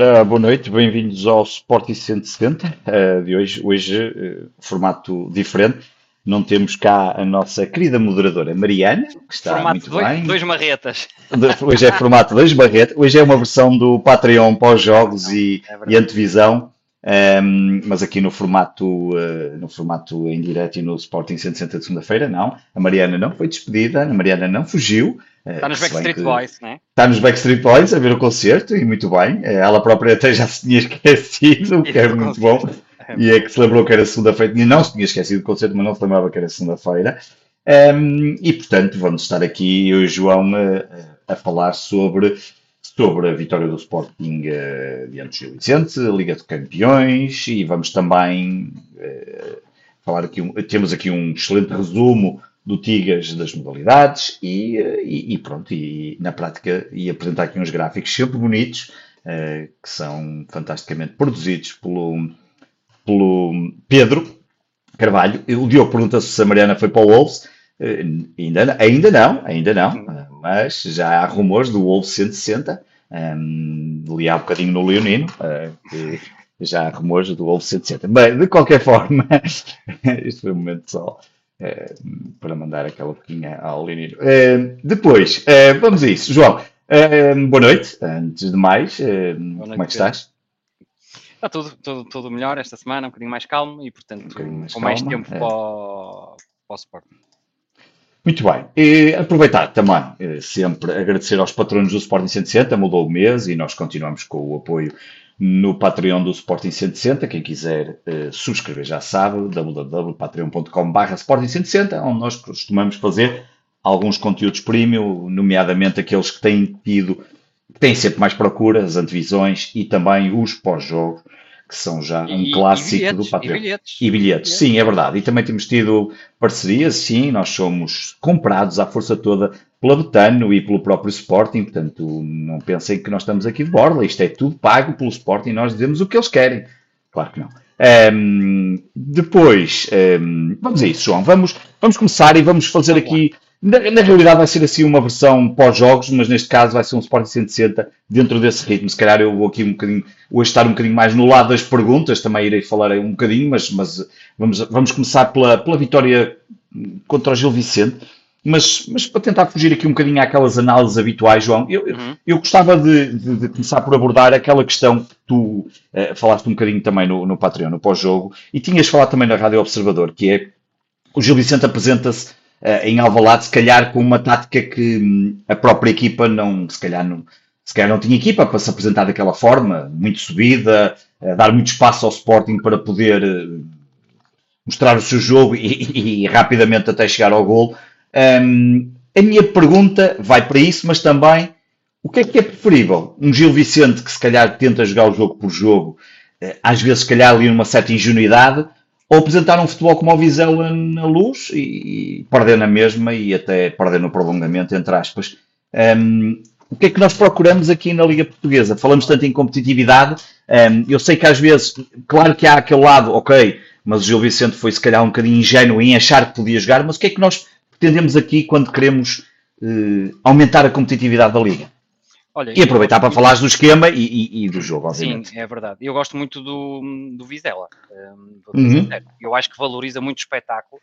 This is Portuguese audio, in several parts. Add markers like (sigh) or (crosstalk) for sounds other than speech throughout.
Ora, boa noite, bem-vindos ao Sporting 170 uh, de hoje. Hoje, uh, formato diferente. Não temos cá a nossa querida moderadora Mariana, que está formato muito dois, bem. Dois marretas. Hoje é formato dois marretas. Hoje é uma versão do Patreon pós-jogos e, é e antevisão. Um, ehm, mas aqui no formato, uh, no formato em direto e no Sporting 160 de segunda-feira, não. A Mariana não foi despedida, a Mariana não fugiu. Está nos Backstreet Boys, não é? Está nos Backstreet Boys a ver o concerto e muito bem. Eh, ela própria até já se tinha (laughs) esquecido, o que é muito bom. E é que se lembrou que era segunda-feira. Não se tinha esquecido do concerto, mas não se lembrava que era segunda-feira. Um, ehm, e portanto, vamos estar aqui, eu e o João, a, a falar sobre, sobre a vitória do Sporting uh, diante do Gil Vicente, Liga de Campeões, e vamos também uh, falar aqui. Um, temos aqui um excelente resumo do Tigas das modalidades e, e, e, pronto, e na prática e apresentar aqui uns gráficos sempre bonitos uh, que são fantasticamente produzidos pelo, pelo Pedro Carvalho. O Diogo pergunta se a Mariana foi para o Wolves. Uh, ainda, ainda não, ainda não, mas já há rumores do Wolves 160. Um, li há um bocadinho no Leonino, que já há rumores do Wolves 160. Bem, de qualquer forma, (laughs) este foi um momento só eh, para mandar aquela boquinha ao Leonino. Uh, depois, uh, vamos a isso. João, boa noite. Antes de mais, noite, como é que estás? Está tudo, tudo, tudo melhor esta semana, um bocadinho mais calmo e, portanto, um mais com calma, mais tempo é. para, o, para o Sporting. Muito bem. E aproveitar também, sempre agradecer aos patronos do Sporting 160, mudou o mês e nós continuamos com o apoio no Patreon do Sporting 160. Quem quiser uh, subscrever já sabe, www.patreon.com.br Sporting 160, onde nós costumamos fazer alguns conteúdos premium, nomeadamente aqueles que têm tido, que têm sempre mais procura, as antevisões e também os pós-jogos que são já um e, clássico e bilhetes, do Patreon. E bilhetes. e bilhetes. sim, é verdade. E também temos tido parcerias, sim, nós somos comprados à força toda pela Betano e pelo próprio Sporting, portanto, não pensem que nós estamos aqui de borla, isto é tudo pago pelo Sporting, nós dizemos o que eles querem. Claro que não. Um, depois, um, vamos a isso, João. Vamos, vamos começar e vamos fazer aqui na, na, realidade vai ser assim uma versão pós-jogos, mas neste caso vai ser um Sporting 160 dentro desse ritmo. Se calhar eu vou aqui um bocadinho, hoje estar um bocadinho mais no lado das perguntas, também irei falar um bocadinho, mas, mas vamos, vamos começar pela, pela vitória contra o Gil Vicente. Mas, mas para tentar fugir aqui um bocadinho àquelas análises habituais, João, eu, uhum. eu gostava de, de, de, começar por abordar aquela questão que tu uh, falaste um bocadinho também no, no Patreon, no pós-jogo, e tinhas falado também na Rádio Observador, que é o Gil Vicente apresenta-se em Alvalade, se calhar com uma tática que hum, a própria equipa não, se calhar não, se calhar não tinha equipa para se apresentar daquela forma, muito subida, uh, dar muito espaço ao Sporting para poder uh, mostrar o seu jogo e, (laughs) e, e, rapidamente até chegar ao gol. Um, a minha pergunta vai para isso, mas também o que é que é preferível? Um Gil Vicente que se calhar tenta jogar o jogo por jogo, às vezes se calhar ali numa certa ingenuidade, ou apresentar um futebol como o Vizela na luz e, e perder na mesma e até perder no prolongamento, entre aspas. Um, o que é que nós procuramos aqui na Liga Portuguesa? Falamos tanto em competitividade, um, eu sei que às vezes, claro que há aquele lado, ok, mas o Gil Vicente foi se calhar um bocadinho ingênuo em achar que podia jogar, mas o que é que nós pretendemos aqui quando queremos uh, aumentar a competitividade da Liga? Olha, e aproveitar para falar do esquema e, e, e, do jogo, obviamente. Sim, é verdade. Eu gosto muito do, do Vizela. Um, uhum. Eu acho que valoriza muito o espetáculo.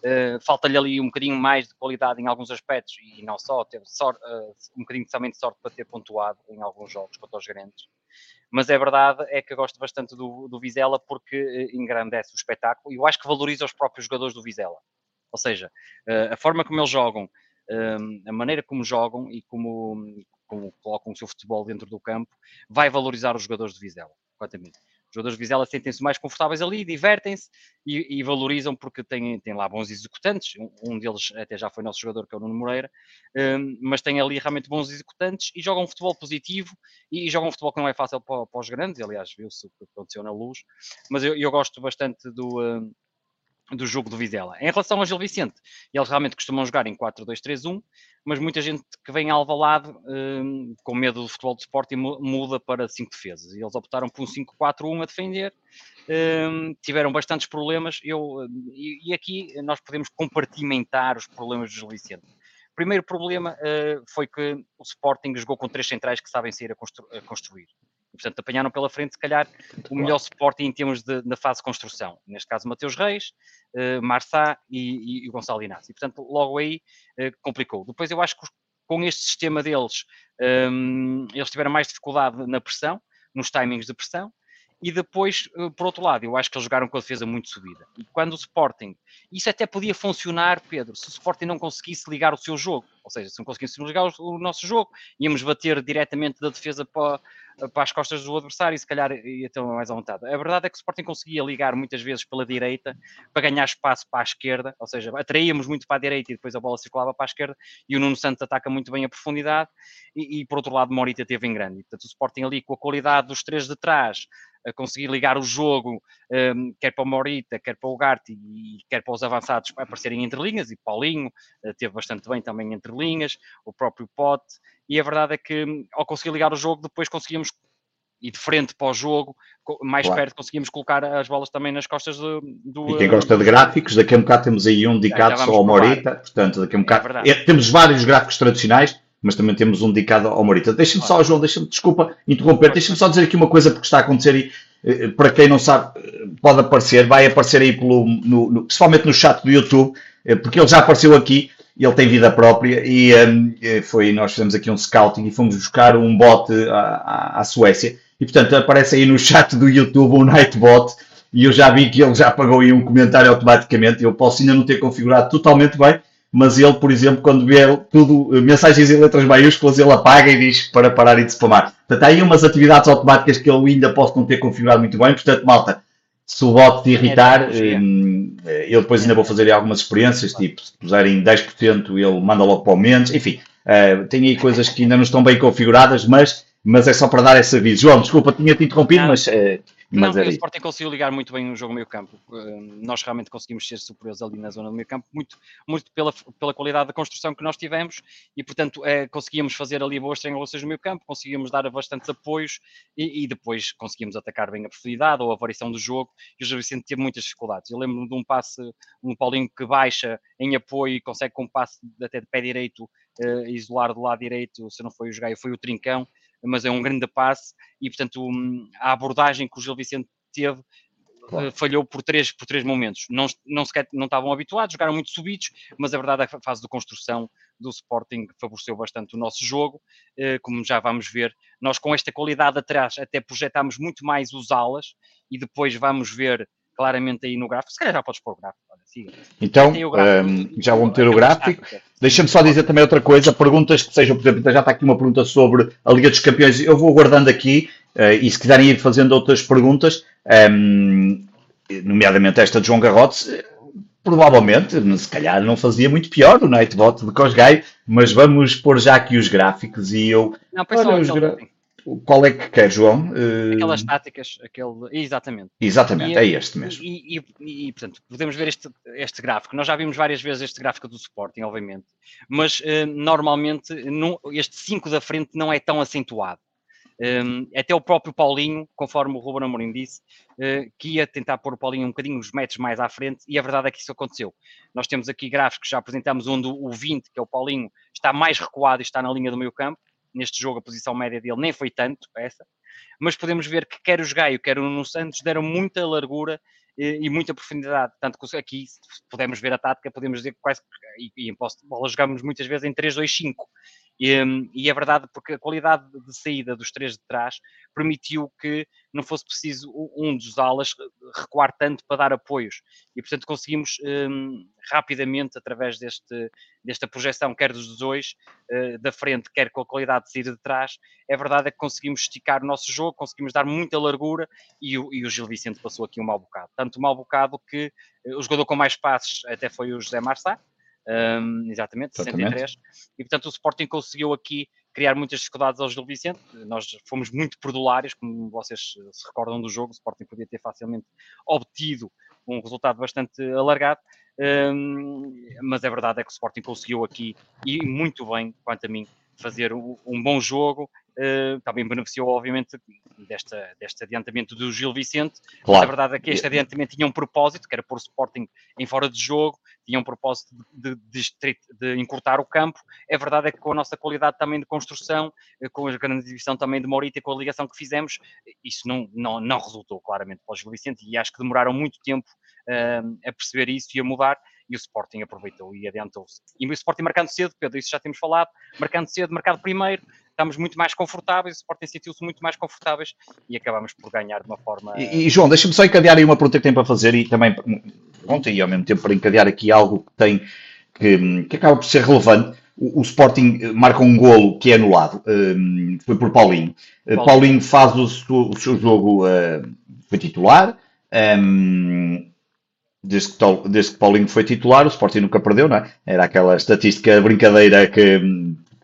Uh, Falta-lhe ali um bocadinho mais de qualidade em alguns aspectos e não só, teve sorte, uh, um bocadinho também de sorte para ter pontuado em alguns jogos contra os grandes. Mas é verdade, é que eu gosto bastante do, do Vizela porque uh, engrandece o espetáculo e eu acho que valoriza os próprios jogadores do Vizela. Ou seja, a forma como eles jogam, a maneira como jogam e como, como colocam o seu futebol dentro do campo, vai valorizar os jogadores de Vizela, completamente. Os jogadores de Vizela sentem-se mais confortáveis ali, divertem-se e, e, valorizam porque têm, têm lá bons executantes. Um, deles até já foi nosso jogador, que é o Nuno Moreira, um, mas têm ali realmente bons executantes e jogam um futebol positivo e, e jogam um futebol que não é fácil para, para os grandes. Aliás, viu-se o que aconteceu na luz. Mas eu, eu gosto bastante do. Um, do jogo do Vizela. Em relação ao Gil Vicente, eles realmente costumam jogar em 4-2-3-1, mas muita gente que vem a Alvalade um, com medo do futebol de Sporting muda para 5 defesas. Eles optaram por um 5-4-1 a defender, um, tiveram bastantes problemas. Eu, e, e, aqui nós podemos compartimentar os problemas do Gil Vicente. Primeiro problema uh, foi que o Sporting jogou com três centrais que sabem sair a, constru a construir portanto, apanharam pela frente, se calhar, o melhor Sporting em termos de, da fase de construção. Neste caso, Mateus Reis, uh, Marçá e, e, e Gonçalo Inácio. E, portanto, logo aí uh, complicou. Depois, eu acho que com este sistema deles, um, eles tiveram mais dificuldade na pressão, nos timings de pressão, e depois, eh, por outro lado, eu acho que eles jogaram com a defesa muito subida. E quando o Sporting, isso até podia funcionar, Pedro, se o Sporting não conseguisse ligar o seu jogo, ou seja, se não conseguíssemos ligar o, o nosso jogo, íamos bater diretamente da defesa para, para as costas do adversário e se calhar ia ter mais à vontade. A verdade é que o Sporting conseguia ligar muitas vezes pela direita para ganhar espaço para a esquerda, ou seja, atraíamos muito para a direita e depois a bola circulava para a esquerda e o Nuno Santos ataca muito bem a profundidade e, e por outro lado Morita teve em grande. Portanto, o Sporting ali com a qualidade dos três de trás, a conseguir ligar o jogo, um, quer para o Morita, quer para o Garte e quer para os avançados aparecerem entre linhas, e Paulinho uh, teve bastante bem também entre linhas, o próprio Pote, e a verdade é que hum, ao conseguir ligar o jogo, depois conseguimos e de frente para o jogo, mais claro. perto conseguimos colocar as bolas também nas costas do. do e quem gosta de gráficos, daqui a um bocado temos aí um dedicado só ao Morita, portanto, daqui a um bocado. É é, temos vários gráficos tradicionais, mas também temos um dedicado ao Morita. Deixa-me só, João, deixa-me, desculpa interromper, deixa-me só dizer aqui uma coisa porque está a acontecer aí. Eh, para quem não sabe, pode aparecer, vai aparecer aí pelo, no, no, principalmente no chat do YouTube, eh, porque ele já apareceu aqui ele tem vida própria e um, eh, foi, nós fizemos aqui um scouting e fomos buscar um bot à, à, à, Suécia e portanto aparece aí no chat do YouTube um Nightbot e eu já vi que ele já apagou aí um comentário automaticamente, eu posso ainda não ter configurado totalmente bem, mas ele, por exemplo, quando vê tudo, eh, mensagens em letras maiúsculas, ele apaga e diz para parar de spamar. Portanto, há aí umas atividades automáticas que eu ainda posso não ter configurado muito bem, portanto, malta, se o bot te irritar, hum, eu depois ainda vou fazer algumas experiências, tipo, se puserem 10%, ele manda logo para o menos, enfim, uh, tem aí coisas que ainda não estão bem configuradas, mas, mas é só para dar esse aviso. João, desculpa, tinha-te interrompido, mas uh, mas não, o Sporting conseguiu ligar muito bem o jogo meio campo. Nós realmente conseguimos ser superiores ali na zona do meio campo, muito, muito pela, pela qualidade da construção que nós tivemos e, portanto, é, conseguíamos fazer ali boas triangulações no meio campo, conseguíamos dar bastantes apoios e, e, depois conseguimos atacar bem a profundidade ou a variação do jogo e o Gil Vicente teve muitas dificuldades. Eu lembro-me de um passe, um Paulinho que baixa em apoio e consegue com um passe até de pé direito uh, isolar do lado direito, se não foi o Jogaio, foi o Trincão, mas é um grande passe e, portanto, a abordagem que o Gil Vicente teve Claro. Eh, falhou por três, por três momentos. Não, não, sequer, não estavam habituados, jogaram muito subidos, mas a verdade é que a fase de construção do Sporting favoreceu bastante o nosso jogo. Eh, como já vamos ver, nós com esta qualidade atrás até projetámos muito mais os alas e depois vamos ver claramente aí no gráfico. Se calhar já podes pôr o gráfico. Então, um, já vou meter o gráfico. Deixa-me só dizer também outra coisa. Perguntas que sejam, por exemplo, já está aqui uma pergunta sobre a Liga dos Campeões. Eu vou guardando aqui uh, e se quiserem ir fazendo outras perguntas, um, nomeadamente esta de João Garrotes, provavelmente, se calhar não fazia muito pior o Nightbot de Cosgai, mas vamos pôr já aqui os gráficos e eu... Não, olha, os gra... Qual é que quer, João? Eh, Aquelas táticas, aquele. Exatamente. Exatamente, e, é este mesmo. E, e, e, portanto, podemos ver este, este gráfico. Nós já vimos várias vezes este gráfico do Sporting, obviamente, mas uh, normalmente não, este 5 da frente não é tão acentuado. Um, eh, até o próprio Paulinho, conforme o Ruben Amorim disse, uh, que ia tentar pôr o Paulinho um bocadinho os metros mais à frente, e a verdade é que isso aconteceu. Nós temos aqui gráficos, já apresentamos onde o 20, que é o Paulinho, está mais recuado e está na linha do meio campo, neste jogo a posição média dele nem foi tanto essa, mas podemos ver que quer os Gaio, quer o Nuno Santos deram muita largura e, e muita profundidade, tanto que aqui podemos ver a tática, podemos dizer que quase, e, e em posse de bola jogamos muitas vezes em 3-2-5, e, e, é verdade porque a qualidade de saída dos três de trás permitiu que não fosse preciso um dos alas recuar tanto para dar apoios. E, portanto, conseguimos um, rapidamente, através deste, desta projeção, quer dos dois, uh, da frente, quer com a qualidade de saída de trás, é verdade é que conseguimos esticar o nosso jogo, conseguimos dar muita largura e o, e o Gil Vicente passou aqui um mau bocado. Tanto um mau bocado que uh, o jogador com mais passes até foi o José Marçá, um, exatamente, 63. E portanto o Sporting conseguiu aqui criar muitas dificuldades ao Gil Vicente. Nós fomos muito perdulários, como vocês se recordam do jogo. O Sporting podia ter facilmente obtido um resultado bastante alargado. Um, mas a verdade é que o Sporting conseguiu aqui, e muito bem, quanto a mim, fazer um, bom jogo, uh, também beneficiou, obviamente, desta, deste adiantamento do Gil Vicente. Claro. Mas a verdade é que este adiantamento tinha um propósito, que era pôr o Sporting em fora de jogo, tinha um propósito de, de, de, de, encurtar o campo. A verdade é que com a nossa qualidade também de construção, eh, com a grande divisão também de Morita e com a ligação que fizemos, isso não, não, não resultou claramente para o Gil Vicente e acho que demoraram muito tempo uh, a perceber isso e a mudar e o Sporting aproveitou e adiantou-se. E o Sporting marcando cedo, Pedro, isso já temos falado, marcando cedo, marcado primeiro, estamos muito mais confortáveis, o Sporting sentiu-se muito mais confortáveis e acabamos por ganhar de uma forma... E, e João, deixa-me só encadear aí uma pergunta que tem para fazer e também, ontem e ao mesmo tempo para encadear aqui algo que tem, que, que acaba por ser relevante, o, Sporting marca um golo que é anulado, um, foi por Paulinho. Paulinho, Paulinho faz o, o, seu jogo, uh, foi titular, um, desde que, desde que Paulinho foi titular, o Sporting nunca perdeu, não é? Era aquela estatística brincadeira que,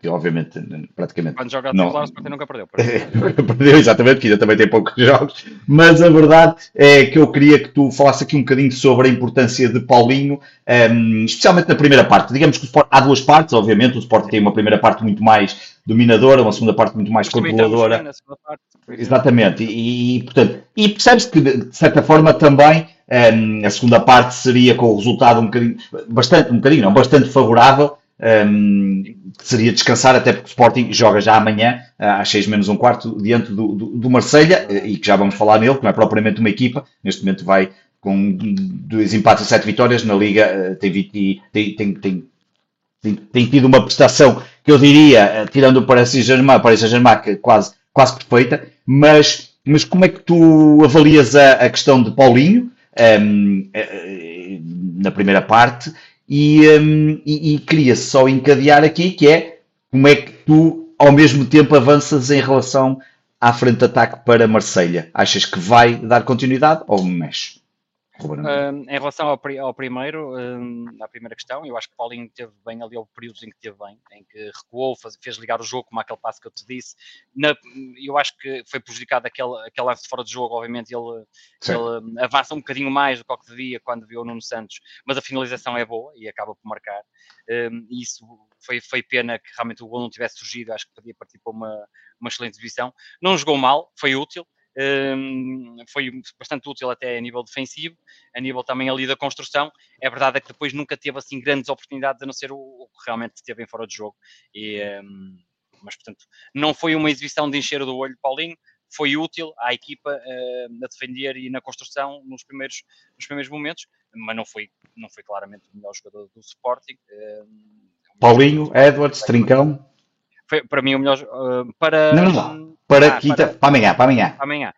que obviamente praticamente. Quando joga não... titular, o Sporting nunca perdeu. (laughs) perdeu, exatamente, que ainda também tem poucos jogos. Mas a verdade é que eu queria que tu falasses aqui um bocadinho sobre a importância de Paulinho, um, ehm, especialmente na primeira parte. Digamos que Sport, há duas partes, obviamente. O Sporting tem uma primeira parte muito mais dominadora, uma segunda parte muito mais controladora. Exatamente, e, e, portanto, e percebes que de certa forma também um, a segunda parte seria com o resultado um bocadinho, bastante, um bocadinho, não, bastante favorável, um, que seria descansar, até porque o Sporting joga já amanhã, às 6 menos um quarto, diante do, do, do Marselha, e que já vamos falar nele, que não é propriamente uma equipa, neste momento vai com dois empates e sete vitórias na Liga, eh, tem, tem, tem, tem, tem, tido uma prestação que eu diria, eh, tirando o Paris Saint-Germain, Paris Saint-Germain que é quase, quase perfeita, mas, mas como é que tu avalias a, a questão de Paulinho? um, eh, na primeira parte, e, um, e, e queria só encadear aqui que é como é que tu ao mesmo tempo avanças em relação à frente de ataque para Marselha. Achas que vai dar continuidade ou mexe? Em relação ao, ao primeiro, à primeira questão, eu acho que Paulinho teve bem ali o período em que teve bem, em que recuou, faz, fez ligar o jogo, como aquele passo que eu te disse. Na, eu acho que foi prejudicado aquele, aquele lance fora de jogo, obviamente ele, ele avança um bocadinho mais do que, que devia quando viu o Nuno Santos, mas a finalização é boa e acaba por marcar. Um, e isso foi, foi pena que realmente o gol não tivesse surgido, acho que podia partir para uma, uma excelente exibição. Não jogou mal, foi útil, um, foi bastante útil até a nível defensivo, a nível também ali da construção. É verdade é que depois nunca teve assim grandes oportunidades, a não ser o, o que realmente teve em fora de jogo. E, mas, portanto, não foi uma exibição de encher do olho Paulinho, foi útil à equipa uh, a defender e na construção nos primeiros, nos primeiros momentos, mas não foi, não foi claramente o melhor jogador do Sporting. Uh, Paulinho, Edwards, Trincão. Foi para mim o melhor uh, para. Não, não, para, ah, quinta, para, para amanhã, para amanhã. Para amanhã.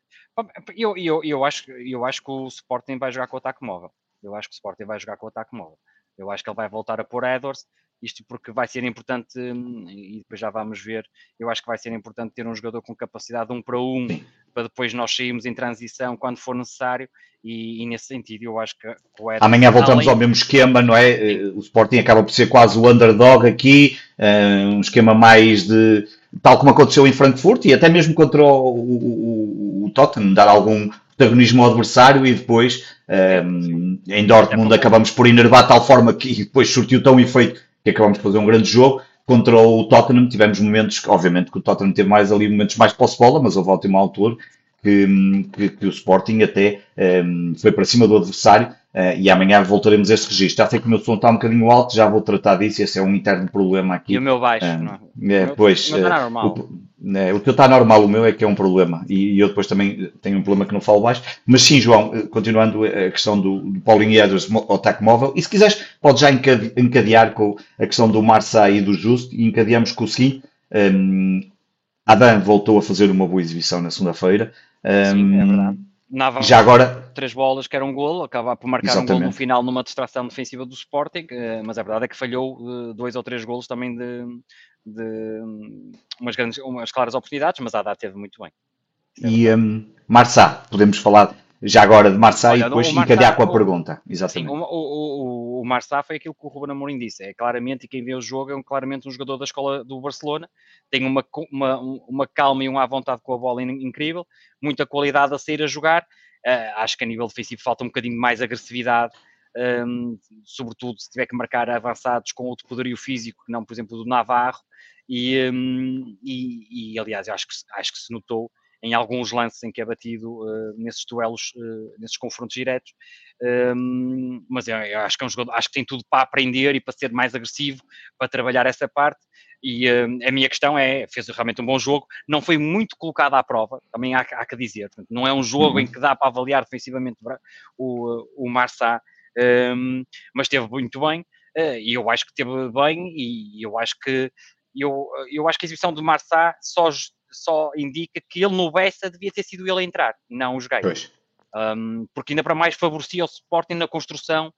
Eu, eu, eu, acho, eu acho que o Sporting vai jogar com o ataque móvel. Eu acho que o Sporting vai jogar com o ataque móvel. Eu acho que ele vai voltar a pôr Edwards, isto porque vai ser importante, hum, e depois já vamos ver, eu acho que vai ser importante ter um jogador com capacidade de um para um, para depois nós sairmos em transição quando for necessário, e, e nesse sentido eu acho que o Edwards... Amanhã voltamos além... ao mesmo esquema, não é? Sim. O Sporting acaba por ser quase o underdog aqui, eh, um esquema mais de tal como aconteceu em Frankfurt e até mesmo contra o, o, o Tottenham, dar algum protagonismo ao adversário e depois um, em Dortmund acabamos por enervar de tal forma que depois surtiu tão efeito que acabamos de fazer um grande jogo. Contra o Tottenham tivemos momentos, que, obviamente que o Tottenham teve mais ali momentos mais posse-bola, mas houve ótima altura que, que, que, o Sporting até um, foi para cima do adversário Uh, e amanhã voltaremos a esse registro. Já sei que o meu som está um bocadinho alto, já vou tratar disso, esse é um interno problema aqui. E o meu baixo, uh, não é? é pois, meu está normal. O, é, o teu está normal, o meu é que é um problema. E, e, eu depois também tenho um problema que não falo baixo. Mas sim, João, continuando a questão do, do Paulinho Edwards, o ataque móvel, e se quiseres, pode já encadear com a questão do Marça e do Justo, e encadeamos com o seguinte. Um, Adam voltou a fazer uma boa exibição na segunda-feira. Um, sim, é verdade Nava já agora três bolas que era um golo, acaba por marcar Exatamente. um golo no final numa distração defensiva do Sporting, eh, mas a verdade é que falhou eh, dois ou três golos também de, de umas, grandes, umas claras oportunidades, mas a Haddad teve muito bem. E um, Marçá, podemos falar já agora de Marçá Olha, e depois encadear com a pergunta. Exatamente. Sim, o, o, o, Marçá foi aquilo que o Ruben Amorim disse. É claramente, e quem vê o jogo é um, claramente um jogador da escola do Barcelona. Tem uma, uma, uma calma e uma à vontade com a bola incrível, muita qualidade a sair a jogar. Uh, acho que a nível defensivo falta um bocadinho mais agressividade um, sobretudo se tiver que marcar avançados com outro poderio físico, que não, por exemplo, do Navarro, e, um, e, e, aliás, acho que, acho que se notou em alguns lances em que é batido uh, nesses duelos, uh, nesses confrontos diretos. Um, mas eu, eu, acho que é um jogador, acho que tem tudo para aprender e para ser mais agressivo, para trabalhar essa parte. E uh, a minha questão é, fez realmente um bom jogo, não foi muito colocado à prova, também há, há que dizer. Portanto, não é um jogo uhum. em que dá para avaliar defensivamente o, o Marçá, um, mas esteve muito bem. e eu acho que esteve bem, e eu acho que eu, eu acho que a exibição do Marçá só só indica que ele no Bessa devia ter sido ele a entrar, não os gays. Um, porque ainda para mais favorecia o Sporting na construção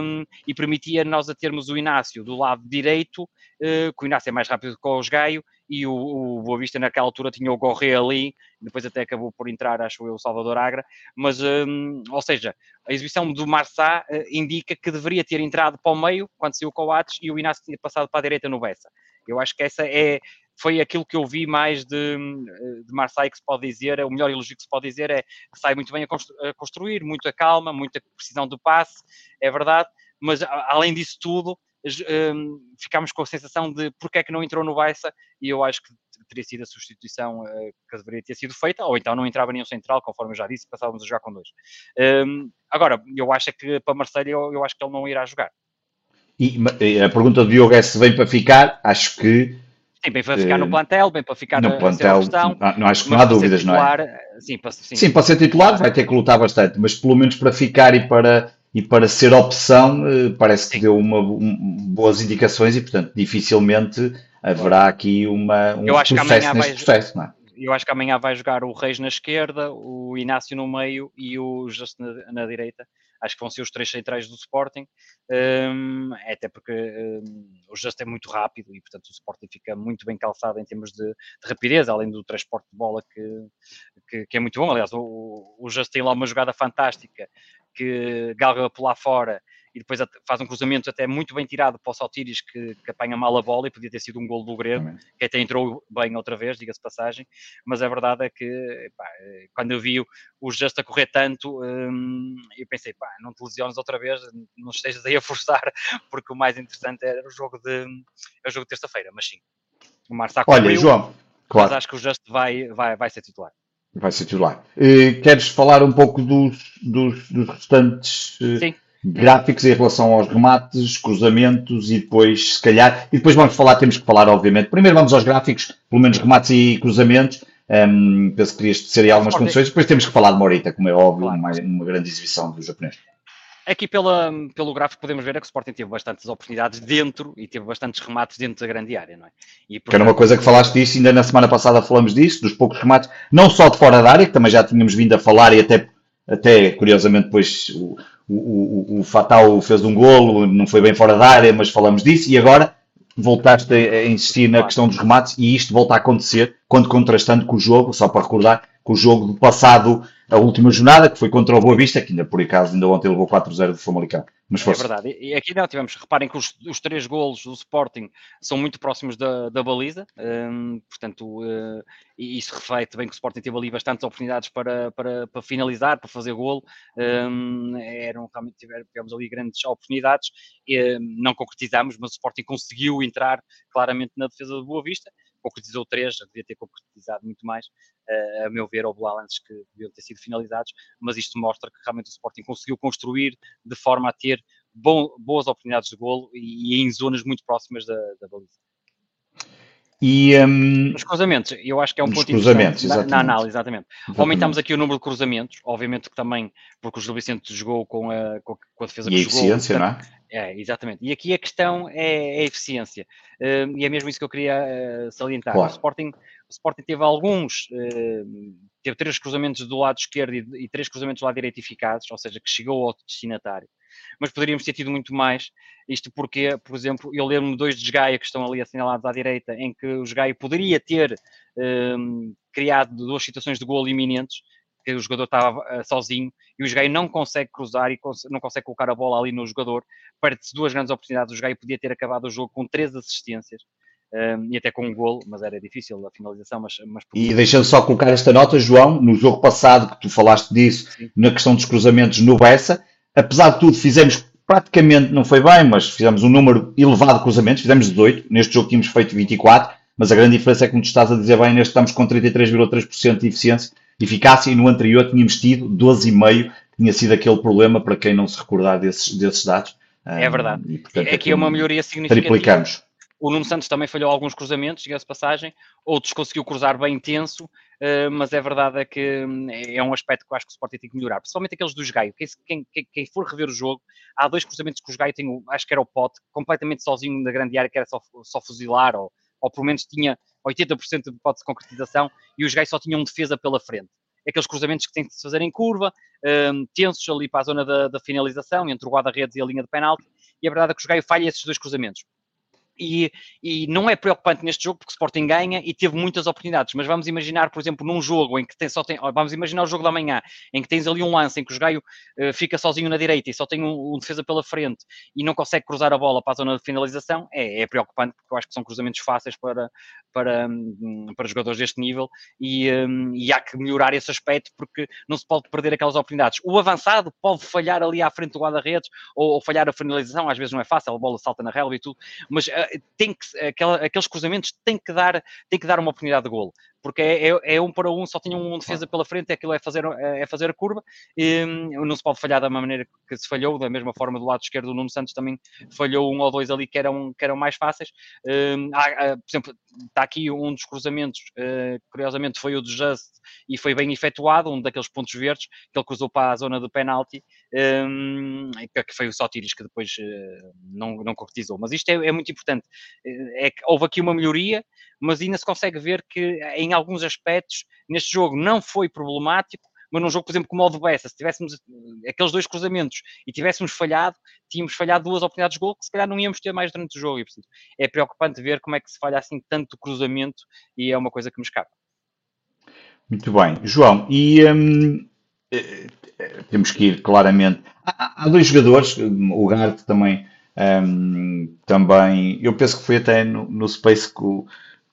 um, e permitia nós a termos o Inácio do lado direito, uh, que o Inácio é mais rápido que o Gaio, e o, o Boa Vista naquela altura tinha o Gorré ali, depois até acabou por entrar, acho eu, o Salvador Agra, mas, um, ou seja, a exibição do Marçá uh, indica que deveria ter entrado para o meio, quando saiu o Coates, e o Inácio tinha passado para a direita no Bessa. Eu acho que essa é, foi aquilo que eu vi mais de, de Marseille que se pode dizer, o melhor elogio que se pode dizer é que sai muito bem a, constru a construir, muita calma, muita precisão do passe, é verdade, mas além disso tudo, um, ficámos com a sensação de porque é que não entrou no Baixa e eu acho que teria sido a substituição uh, que deveria ter sido feita, ou então não entrava nenhum central, conforme eu já disse, passávamos a jogar com dois. Um, agora, eu acho que para Marseille eu, eu, acho que ele não irá jogar. E a pergunta do Diogo é se vem para ficar, acho que Sim, bem para ficar no eh, plantel, bem para ficar no plantel. Questão, não, acho que não há dúvidas, titular, não é? Sim para, sim. sim, para ser titular vai ter que lutar bastante, mas pelo menos para ficar e para, e para ser opção, eh, parece que sim. deu uma, um, boas indicações e, portanto, dificilmente haverá aqui uma, um eu sucesso neste processo, não é? Eu acho que amanhã vai jogar o Reis na esquerda, o Inácio no meio e o Justo na, na direita acho que vão ser os três centrais do Sporting, um, até porque um, o Just é muito rápido e, portanto, o Sporting fica muito bem calçado em termos de, de rapidez, além do transporte de bola que, que, que é muito bom. Aliás, o, o tem lá uma jogada fantástica que galga por lá fora e depois faz um cruzamento até muito bem tirado para o Saltiris que, que apanha mal a bola e podia ter sido um gol do Grego, que até entrou bem outra vez, diga-se passagem, mas a verdade é que pá, quando eu vi o Just a correr tanto, hum, eu pensei, pá, não te lesiones outra vez, não estejas aí a forçar, (laughs) porque o mais interessante era o jogo de, é o jogo de terça-feira, mas sim, o Marçá Olha, João, claro. mas acho que o Just vai, vai, vai ser titular. Vai ser titular. Uh, queres falar um pouco dos, dos, dos restantes uh, Sim gráficos em relação aos remates, cruzamentos e depois, se calhar, e depois vamos falar, temos que falar, obviamente. Primeiro vamos aos gráficos, pelo menos remates e cruzamentos. Um, penso que querias ter aí algumas condições. Depois temos que falar de Morita, como é óbvio, uma, uma grande exibição do japonês. Aqui pela, pelo gráfico podemos ver é que o Sporting teve bastantes oportunidades dentro e teve bastantes remates dentro da grande área, não é? E, portanto, que era uma coisa que falaste disso, ainda na semana passada falamos disso, dos poucos remates, não só de fora da área, que também já tínhamos vindo a falar e até, até curiosamente depois o, o, o, o Fatal fez um golo, não foi bem fora da área, mas falamos disso, e agora voltaste a insistir na questão dos remates e isto volta a acontecer quando contrastando com o jogo, só para recordar, com o jogo do passado, a última jornada, que foi contra o Boa Vista, que ainda por acaso ainda ontem levou 4-0 do Famalicão. Mas É verdade. E aqui não tivemos, reparem que os, os, três golos do Sporting são muito próximos da, da baliza, um, portanto, uh, isso reflete bem que o Sporting teve ali bastantes oportunidades para, para, para finalizar, para fazer golo. Um, eram, realmente tivemos ali grandes oportunidades, e, um, não concretizamos, mas o Sporting conseguiu entrar claramente na defesa do Boa Vista concretizou três, devia ter concretizado muito mais, uh, a meu ver, houve lá que deviam ter sido finalizados, mas isto mostra que realmente o Sporting conseguiu construir de forma a ter bom, boas oportunidades de golo e, e, em zonas muito próximas da, da baliza. E, um, Os cruzamentos, eu acho que é um ponto interessante na, na, análise, exatamente. exatamente. Aumentamos aqui o número de cruzamentos, obviamente que também, porque o Gil Vicente jogou com a, com a defesa e que a eficiência, jogou, não é? É, exatamente. E aqui a questão é, é a eficiência. Uh, e é mesmo isso que eu queria uh, salientar. Claro. O, Sporting, o Sporting teve alguns, uh, teve três cruzamentos do lado esquerdo e, e, três cruzamentos do lado direito eficazes, ou seja, que chegou ao destinatário. Mas poderíamos ter tido muito mais. Isto porque, por exemplo, eu lembro-me dois de Gaia que estão ali assinalados à direita, em que o Gaia poderia ter criado duas situações de gol iminentes que o jogador estava uh, sozinho e o Jogaio não consegue cruzar e cons não consegue colocar a bola ali no jogador. Perde-se duas grandes oportunidades. O Jogaio podia ter acabado o jogo com três assistências. Um, e até com um golo, mas era difícil a finalização. Mas, mas... E deixando só colocar esta nota, João, no jogo passado que tu falaste disso, Sim. na questão dos cruzamentos no Bessa, apesar de tudo, fizemos praticamente, não foi bem, mas fizemos um número elevado de cruzamentos, fizemos 18, neste jogo tínhamos feito 24, mas a grande diferença é que, como tu estás a dizer bem, neste estamos com 33,3% de eficiência, eficácia, e no anterior tínhamos tido 12,5%, tinha sido aquele problema, para quem não se recordar desses, desses dados. É verdade. E, portanto, é que é uma melhoria significativa. Triplicamos. O Nuno Santos também falhou alguns cruzamentos, diga-se passagem, outros conseguiu cruzar bem intenso, mas é verdade é que hum, é um aspecto que eu acho que o Sporting tem que melhorar, principalmente aqueles dos Gaio. Quem, quem, quem, for rever o jogo, há dois cruzamentos que os Gaio têm, acho que era o Pote, completamente sozinho na grande área, que era só, só fuzilar, ou, ou pelo menos tinha 80% de hipótese de concretização, e os Gaio só tinham defesa pela frente aqueles cruzamentos que têm que se fazer em curva, um, tensos ali para a zona da, da finalização, entre o guarda-redes e a linha de penalti, e a verdade é que o Gaio falha esses dois cruzamentos. E, e, não é preocupante neste jogo porque o Sporting ganha e teve muitas oportunidades, mas vamos imaginar, por exemplo, num jogo em que tem, só tem, vamos imaginar o jogo da manhã, em que tens ali um lance em que o Gaio uh, fica sozinho na direita e só tem um, um, defesa pela frente e não consegue cruzar a bola para a zona de finalização, é, é preocupante porque eu acho que são cruzamentos fáceis para, para, um, para jogadores deste nível e, um, e há que melhorar esse aspecto porque não se pode perder aquelas oportunidades. O avançado pode falhar ali à frente do guarda-redes ou, ou, falhar a finalização, às vezes não é fácil, a bola salta na relva e tudo, mas uh, tem que, aquela, aqueles cruzamentos têm que, dar, têm que dar uma oportunidade de golo porque é, é, é, um para um, só tinha um defesa pela frente, aquilo é fazer, é, é fazer a curva, e hum, não se pode falhar da maneira que se falhou, da mesma forma do lado esquerdo o Nuno Santos também falhou um ou dois ali que eram, que eram mais fáceis. Um, há, por exemplo, está aqui um dos cruzamentos, uh, curiosamente foi o do Just e foi bem efetuado, um daqueles pontos verdes que ele cruzou para a zona do penalti, um, que foi o Sotiris que depois uh, não, não concretizou. Mas isto é, é muito importante, é que houve aqui uma melhoria, mas ainda se consegue ver que em alguns aspectos neste jogo não foi problemático, mas num jogo, por exemplo, como o do Bessa, se tivéssemos eh, aqueles dois cruzamentos e tivéssemos falhado, tínhamos falhado duas oportunidades de gol que se calhar não íamos ter mais durante o jogo. E, portanto, é preocupante ver como é que se falha assim tanto cruzamento e é uma coisa que me escapa. Muito bem. João, e hum, eh, eh, temos que ir claramente. Há, há dois jogadores, o Gart também, hum, também, eu penso que foi até no, no Space que o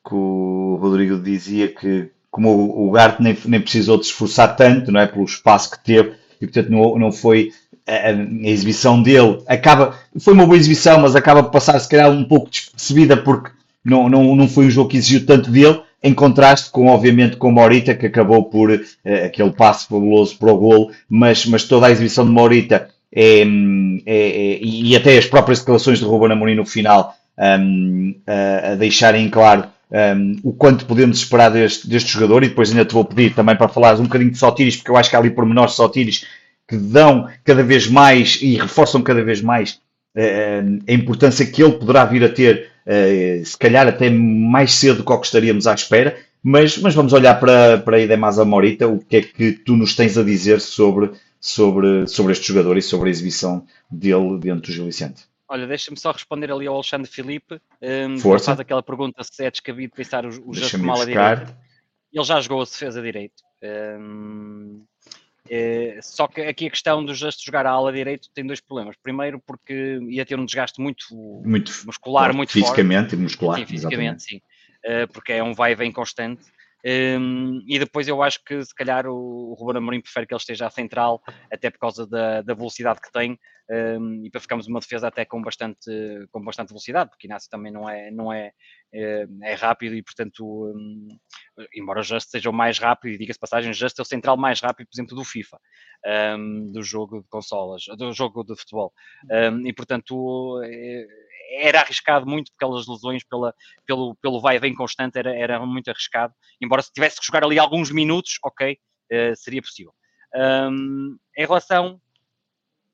que o Rodrigo dizia que como o, Gart nem, nem precisou de esforçar tanto, não é, pelo espaço que teve, e portanto não, não foi a, a, exibição dele, acaba, foi uma boa exibição, mas acaba por passar se calhar um pouco despercebida porque não, não, não foi um jogo que exigiu tanto dele, em contraste com, obviamente, com Morita, que acabou por uh, aquele passo fabuloso para o golo, mas, mas toda a exibição de Morita é, é, é, e até as próprias declarações de Ruben Amorim no final um, a, a deixarem claro um, o quanto podemos esperar deste, deste jogador, e depois ainda te vou pedir também para falares um bocadinho de Sotiris, porque eu acho que há ali pormenores de Sotiris que dão cada vez mais e reforçam cada vez mais uh, a importância que ele poderá vir a ter, uh, se calhar até mais cedo do que gostaríamos à espera, mas, mas vamos olhar para, para Idemasa Morita, o que é que tu nos tens a dizer sobre, sobre, sobre este jogador e sobre a exibição dele dentro do Gil Vicente? Olha, deixa-me só responder ali ao Alexandre Filipe. Um, Força. Faz aquela pergunta se é descabido pensar o, o Justo mal a direita. Ele já jogou a defesa direito. Um, é, só que aqui a questão do Justo jogar a ala direito tem dois problemas. Primeiro, porque ia ter um desgaste muito, muito muscular, muito fisicamente forte. e muscular. Sim, fisicamente, exatamente. sim. Uh, porque é um vai e vem constante. Um, e depois eu acho que se calhar o, o Ruben Amorim prefere que ele esteja à central, até por causa da, da velocidade que tem, um, e para ficarmos uma defesa até com bastante, com bastante velocidade, porque Inácio também não é, não é, é, é rápido e portanto, um, embora o Just seja o mais rápido, e diga-se passagem, Just é o central mais rápido, por exemplo, do FIFA, do jogo de consolas, do jogo de futebol, e portanto é, era arriscado muito pelas lesões, pela, pelo, pelo vai e vem constante, era, era muito arriscado. Embora se tivesse que jogar ali alguns minutos, ok, uh, seria possível. Um, em relação. (laughs)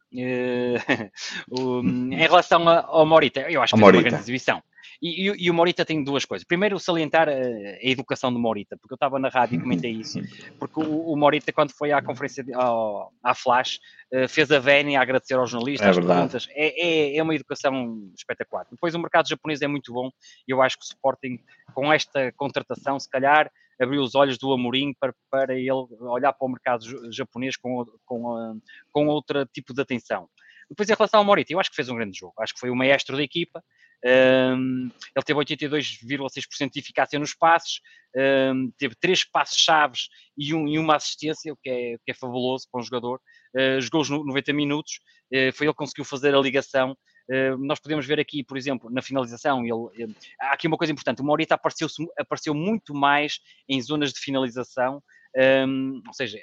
Uh, um, em relação ao Morita, eu acho que é uma grande exibição. E, e, e, o Morita tem duas coisas. Primeiro, salientar a, a, educação do Morita, porque eu estava na rádio e comentei isso. (laughs) Porque o, o Morita, quando foi à conferência, de, ao, à Flash, uh, fez a vénia a agradecer aos jornalistas, é as perguntas. É, é, é, uma educação espetacular. Depois, o mercado japonês é muito bom eu acho que o Sporting, com esta contratação, se calhar abriu os olhos do Amorim para, para ele olhar para o mercado japonês com, com, ah, com outro tipo de atenção. Depois, em relação ao Morita, eu acho que fez um grande jogo. Acho que foi o maestro da equipa. Um, ele teve 82,6% de eficácia nos passes, um, teve três passes chaves e, um, e, uma assistência, o que é, o que é fabuloso para um jogador. Uh, jogou os 90 minutos, uh, foi ele que conseguiu fazer a ligação. Uh, nós podemos ver aqui, por exemplo, na finalização, ele, há aqui uma coisa importante: o Morita apareceu, apareceu muito mais em zonas de finalização, ou seja,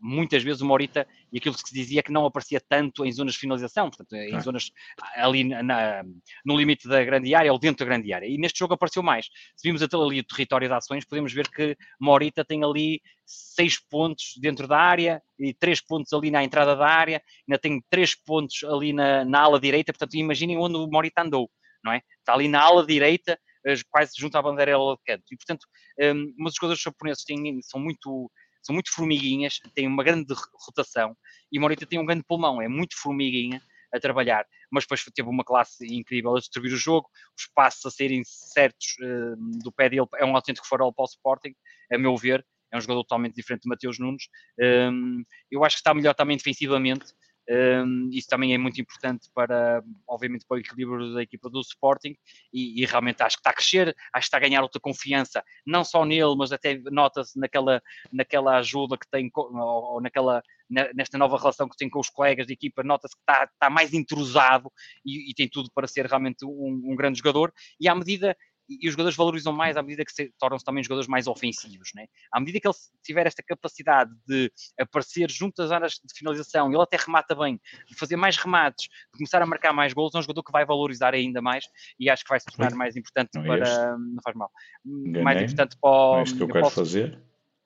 muitas vezes o Morita, e aquilo que se dizia que não aparecia tanto em zonas de finalização, portanto, em zonas ali na, no limite da grande área ou dentro da grande área. E neste jogo apareceu mais. Se vimos até ali o território de ações, podemos ver que Morita tem ali seis pontos dentro da área e três pontos ali na entrada da área, ainda tem três pontos ali na, na ala direita, portanto, imaginem onde o Morita andou, não é? Está ali na ala direita, eh, quase junto à bandeira de canto. E, portanto, um, mas os jogadores japoneses têm, são muito são muito formiguinhas, têm uma grande rotação e Morita tem um grande pulmão, é muito formiguinha a trabalhar, mas depois teve uma classe incrível a distribuir o jogo, os passos a serem certos uh, do pé dele é um autêntico farol para o Sporting, a meu ver, é um jogador totalmente diferente de Mateus Nunes. Um, eu acho que está melhor também defensivamente, um, isso também é muito importante para, obviamente, para o equilíbrio da equipa do Sporting e, e, realmente acho que está a crescer, acho que está a ganhar outra confiança, não só nele, mas até nota-se naquela, naquela ajuda que tem, ou, ou naquela, nesta nova relação que tem com os colegas de equipa, nota-se que está, está mais entrosado e, e, tem tudo para ser realmente um, um grande jogador. E à medida e os jogadores valorizam mais à medida que tornam-se também jogadores mais ofensivos, né? À medida que ele tiver esta capacidade de aparecer junto às áreas de finalização, ele até remata bem, de fazer mais remates, de começar a marcar mais gols, é um jogador que vai valorizar ainda mais e acho que vai se tornar mais importante não para. Este. Não faz mal. Ganhei. Mais importante para o. É isto que eu quero fazer.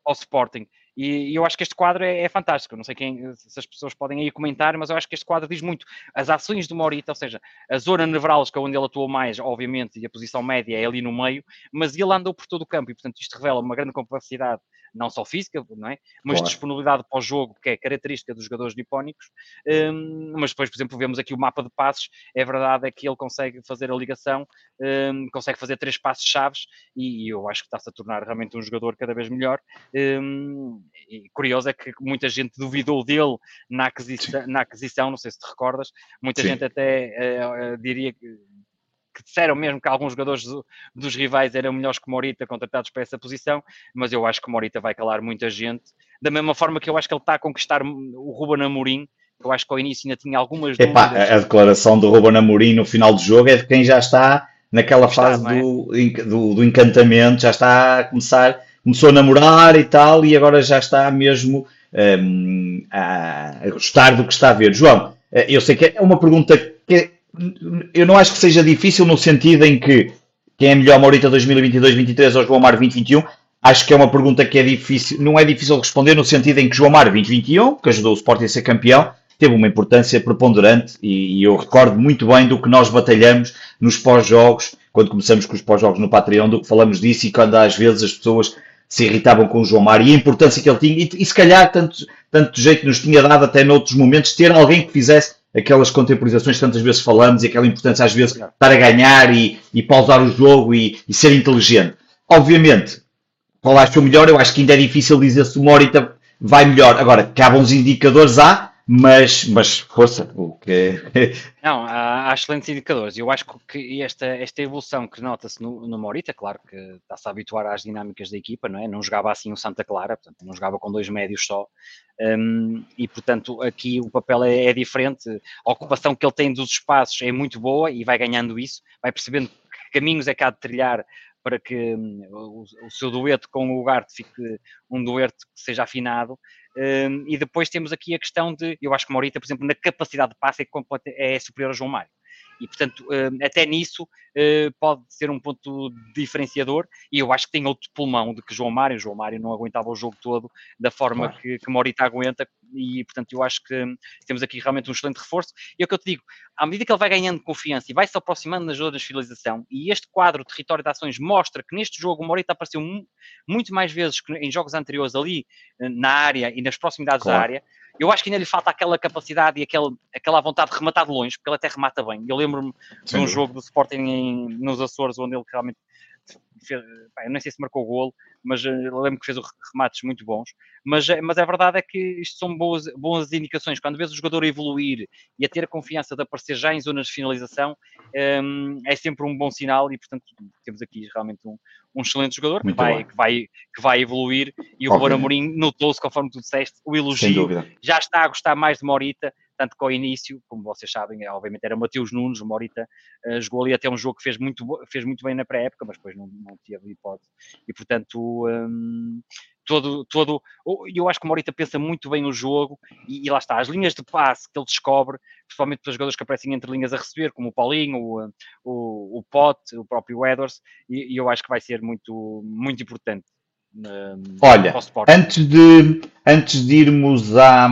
Para o Sporting. E, e, eu acho que este quadro é, é, fantástico. Não sei quem, se as pessoas podem aí comentar, mas eu acho que este quadro diz muito. As ações do Morita, ou seja, a zona nevrálgica onde ele atuou mais, obviamente, e a posição média é ali no meio, mas ele andou por todo o campo e, portanto, isto revela uma grande capacidade não só física, não é? mas claro. disponibilidade para o jogo, que é característica dos jogadores nipónicos. Um, mas depois, por exemplo, vemos aqui o mapa de passos. É verdade é que ele consegue fazer a ligação, um, consegue fazer três passos chaves e, e eu acho que está-se a tornar realmente um jogador cada vez melhor. Um, e curioso é que muita gente duvidou dele na aquisição, na aquisição não sei se te recordas, muita Sim. gente até uh, uh, diria que que disseram mesmo que alguns jogadores do, dos rivais eram melhores que Morita contratados para essa posição, mas eu acho que Morita vai calar muita gente, da mesma forma que eu acho que ele está a conquistar o Ruben Amorim, eu acho que ao início ainda tinha algumas Epá, dúvidas. A declaração do Ruben Amorim no final do jogo é de quem já está naquela está, fase é? do, do, do, encantamento, já está a começar, começou a namorar e tal, e agora já está mesmo um, a, a gostar do que está a ver. João, eh, eu sei que é uma pergunta que eu não acho que seja difícil no sentido em que quem é melhor Maurita 2022-23 ou João Mar 2021? Acho que é uma pergunta que é difícil, não é difícil responder no sentido em que João Mar 2021, que ajudou o Sporting a ser campeão, teve uma importância preponderante e, e eu recordo muito bem do que nós batalhamos nos pós-jogos, quando começamos com os pós-jogos no Patreon, do que falamos disso e quando às vezes as pessoas se irritavam com o João Mar e a importância que ele tinha, e, e se calhar tanto, tanto jeito nos tinha dado até noutros momentos ter alguém que fizesse aquelas contemporizações que tantas vezes falamos e aquela importância às vezes estar a ganhar e, e pausar o jogo e, e ser inteligente. Obviamente, qual acho o melhor? Eu acho que ainda é difícil dizer se o Morita vai melhor. Agora, que há bons indicadores, há, mas, mas força, o que é... Não, há, há, excelentes indicadores. Eu acho que esta, esta evolução que nota-se no, no Morita, claro que está-se a habituar às dinâmicas da equipa, não é? Não jogava assim o Santa Clara, portanto, não jogava com dois médios só. Um, e, portanto, aqui o papel é, é, diferente. A ocupação que ele tem dos espaços é muito boa e vai ganhando isso, vai percebendo que caminhos é que há de trilhar para que um, o, o, seu dueto com o Ugarte fique um dueto que seja afinado. Um, e depois temos aqui a questão de, eu acho que Maurita, por exemplo, na capacidade de passe é, é superior a João Mário e portanto até nisso eh, pode ser um ponto diferenciador e eu acho que tem outro pulmão do que João Mário, João Mário não aguentava o jogo todo da forma claro. que, que Morita aguenta e portanto eu acho que temos aqui realmente um excelente reforço e é o que eu te digo, à medida que ele vai ganhando confiança e vai se aproximando nas zonas de finalização e este quadro território de ações mostra que neste jogo o Morita apareceu muito mais vezes que em jogos anteriores ali eh, na área e nas proximidades claro. da área eu acho que ainda lhe falta aquela capacidade e aquele, aquela vontade de rematar de longe, porque ele até remata bem. Eu lembro-me de um jogo do Sporting em, nos Açores, onde ele realmente fez, pá, eu nem sei se marcou o golo, mas uh, lembro que fez remates muito bons. Mas, eh, mas a verdade é que isto são boas, boas indicações. Quando vês o jogador evoluir e a ter a confiança de aparecer já em zonas de finalização, um, é sempre um bom sinal e, portanto, temos aqui realmente um, um excelente jogador que vai, que vai, que, vai, evoluir e o Ruben Amorim notou-se, conforme tu disseste, o elogio. Já está a gostar mais de Morita, tanto que ao início, como vocês sabem, é, obviamente era Mateus Nunes, o Morita uh, jogou ali até um jogo que fez muito, fez muito bem na pré-época, mas depois não, não teve hipótese. E portanto, um, todo, todo, eu acho que o Morita pensa muito bem o jogo e, e, lá está, as linhas de passe que ele descobre, principalmente para os jogadores que aparecem entre linhas a receber, como o Paulinho, o, o, o Pote, o próprio Edwards, e, e, eu acho que vai ser muito, muito importante. Um, Olha, antes de, antes de irmos a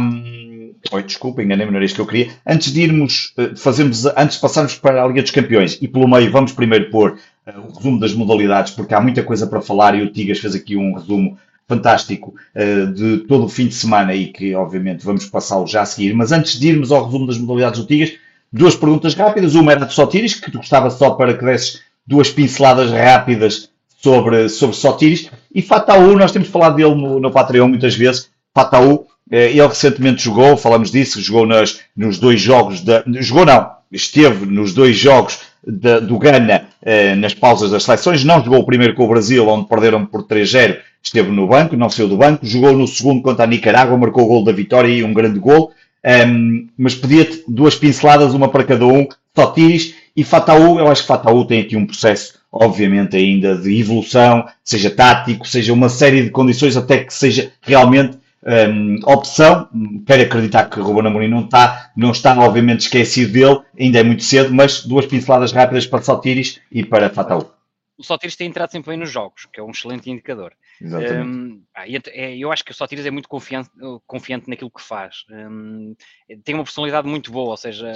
Oi, desculpa, enganei-me, não era isto que eu queria. Antes de irmos, eh, fazemos, antes de passarmos para a Liga dos Campeões e pelo meio, vamos primeiro pôr uh, o resumo das modalidades, porque há muita coisa para falar e o Tigas fez aqui um resumo fantástico uh, de todo o fim de semana e que, obviamente, vamos passá-lo já a seguir. Mas antes de irmos ao resumo das modalidades do Tigas, duas perguntas rápidas. Uma era de Sotiris, que tu gostava só para que desses duas pinceladas rápidas sobre, sobre Sotiris. E Fataú, nós temos falado dele no, no Patreon muitas vezes. Fataú ele recentemente jogou, falamos disso, jogou nas, nos dois jogos, da, jogou não, esteve nos dois jogos da, do Ghana eh, nas pausas das seleções, não jogou o primeiro com o Brasil, onde perderam por 3-0, esteve no banco, não saiu do banco, jogou no segundo contra a Nicarágua, marcou o gol da vitória e um grande gol, um, ehm, mas pedia-te duas pinceladas, uma para cada um, Totiris e Fataú, eu acho que Fataú tem aqui um processo, obviamente, ainda de evolução, seja tático, seja uma série de condições, até que seja realmente um, opção. Quero acreditar que o Ruben Amorim não está, não está obviamente esquecido dele, ainda é muito cedo, mas duas pinceladas rápidas para Sotiris e para Fatal. O Sotiris tem entrado sempre bem nos jogos, que é um excelente indicador. Um, é, eu acho que o Sotiris é muito confiante, confiante naquilo que faz. Um, tem uma personalidade muito boa, ou seja,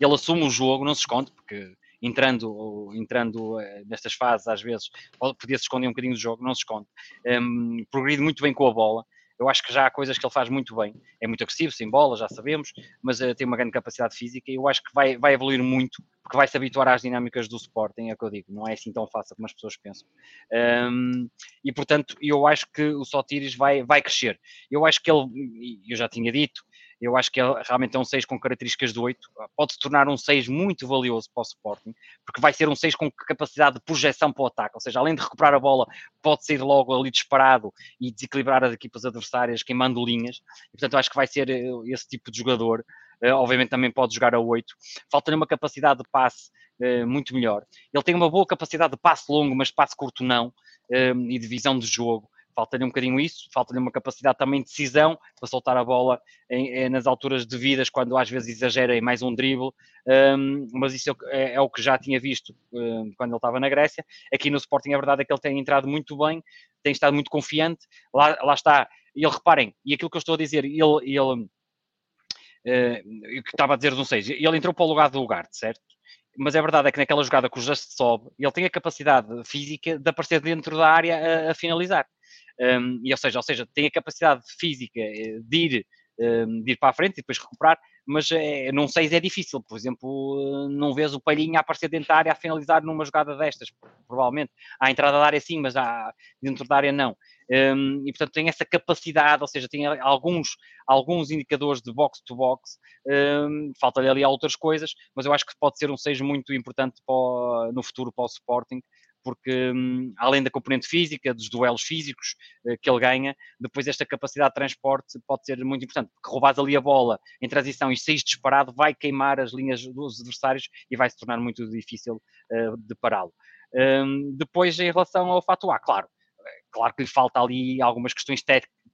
ele assume o jogo, não se esconde, porque entrando, entrando eh, nestas fases, às vezes, podia se esconder um bocadinho do jogo, não se esconde. Um, progride muito bem com a bola. Eu acho que já há coisas que ele faz muito bem. É muito agressivo, sem bola, já sabemos, mas uh, tem uma grande capacidade física e eu acho que vai, vai evoluir muito, porque vai se habituar às dinâmicas do Sporting, é o que eu digo. Não é assim tão fácil como as pessoas pensam. Um, e, portanto, eu acho que o Sotiris vai, vai crescer. Eu acho que ele, eu já tinha dito, eu acho que ele realmente é um 6 com características de 8. Pode se tornar um 6 muito valioso para o Sporting, porque vai ser um 6 com capacidade de projeção para o ataque. Ou seja, além de recuperar a bola, pode sair logo ali disparado e desequilibrar as equipas adversárias queimando linhas. E, portanto, eu acho que vai ser eh, esse tipo de jogador. Uh, obviamente também pode jogar a 8. Falta-lhe uma capacidade de passe uh, muito melhor. Ele tem uma boa capacidade de passe longo, mas passe curto não, uh, e de visão de jogo falta-lhe um bocadinho isso, falta-lhe uma capacidade também de decisão para soltar a bola em, em, nas alturas devidas, quando às vezes exagera em mais um drible, um, mas isso é, é, é, o que já tinha visto um, quando ele estava na Grécia. Aqui no Sporting a verdade é que ele tem entrado muito bem, tem estado muito confiante, lá, lá está. Ele, reparem, e aquilo que eu estou a dizer, ele, ele uh, que estava a dizer, não sei, ele entrou para o lugar do lugar, certo? mas é verdade é que naquela jogada que o Just sobe, ele tem a capacidade física de aparecer dentro da área a, a finalizar. Um, e, ou, seja, ou seja, tem a capacidade física eh, de ir, um, de ir para a frente e depois recuperar, mas é, não sei se é difícil. Por exemplo, não vês o Palhinha aparecer dentro da área a finalizar numa jogada destas, provavelmente. À entrada da área sim, mas à, dentro da área não. Um, e portanto tem essa capacidade, ou seja, tem alguns, alguns indicadores de box-to-box, um, falta-lhe ali outras coisas, mas eu acho que pode ser um seja muito importante para, no futuro para o Sporting, porque hum, além da componente física, dos duelos físicos uh, que ele ganha, depois esta capacidade de transporte pode ser muito importante, porque roubares ali a bola em transição e seis disparado, vai queimar as linhas dos adversários e vai se tornar muito difícil uh, de pará-lo. Um, depois, em relação ao fato A, claro, claro que lhe falta ali algumas questões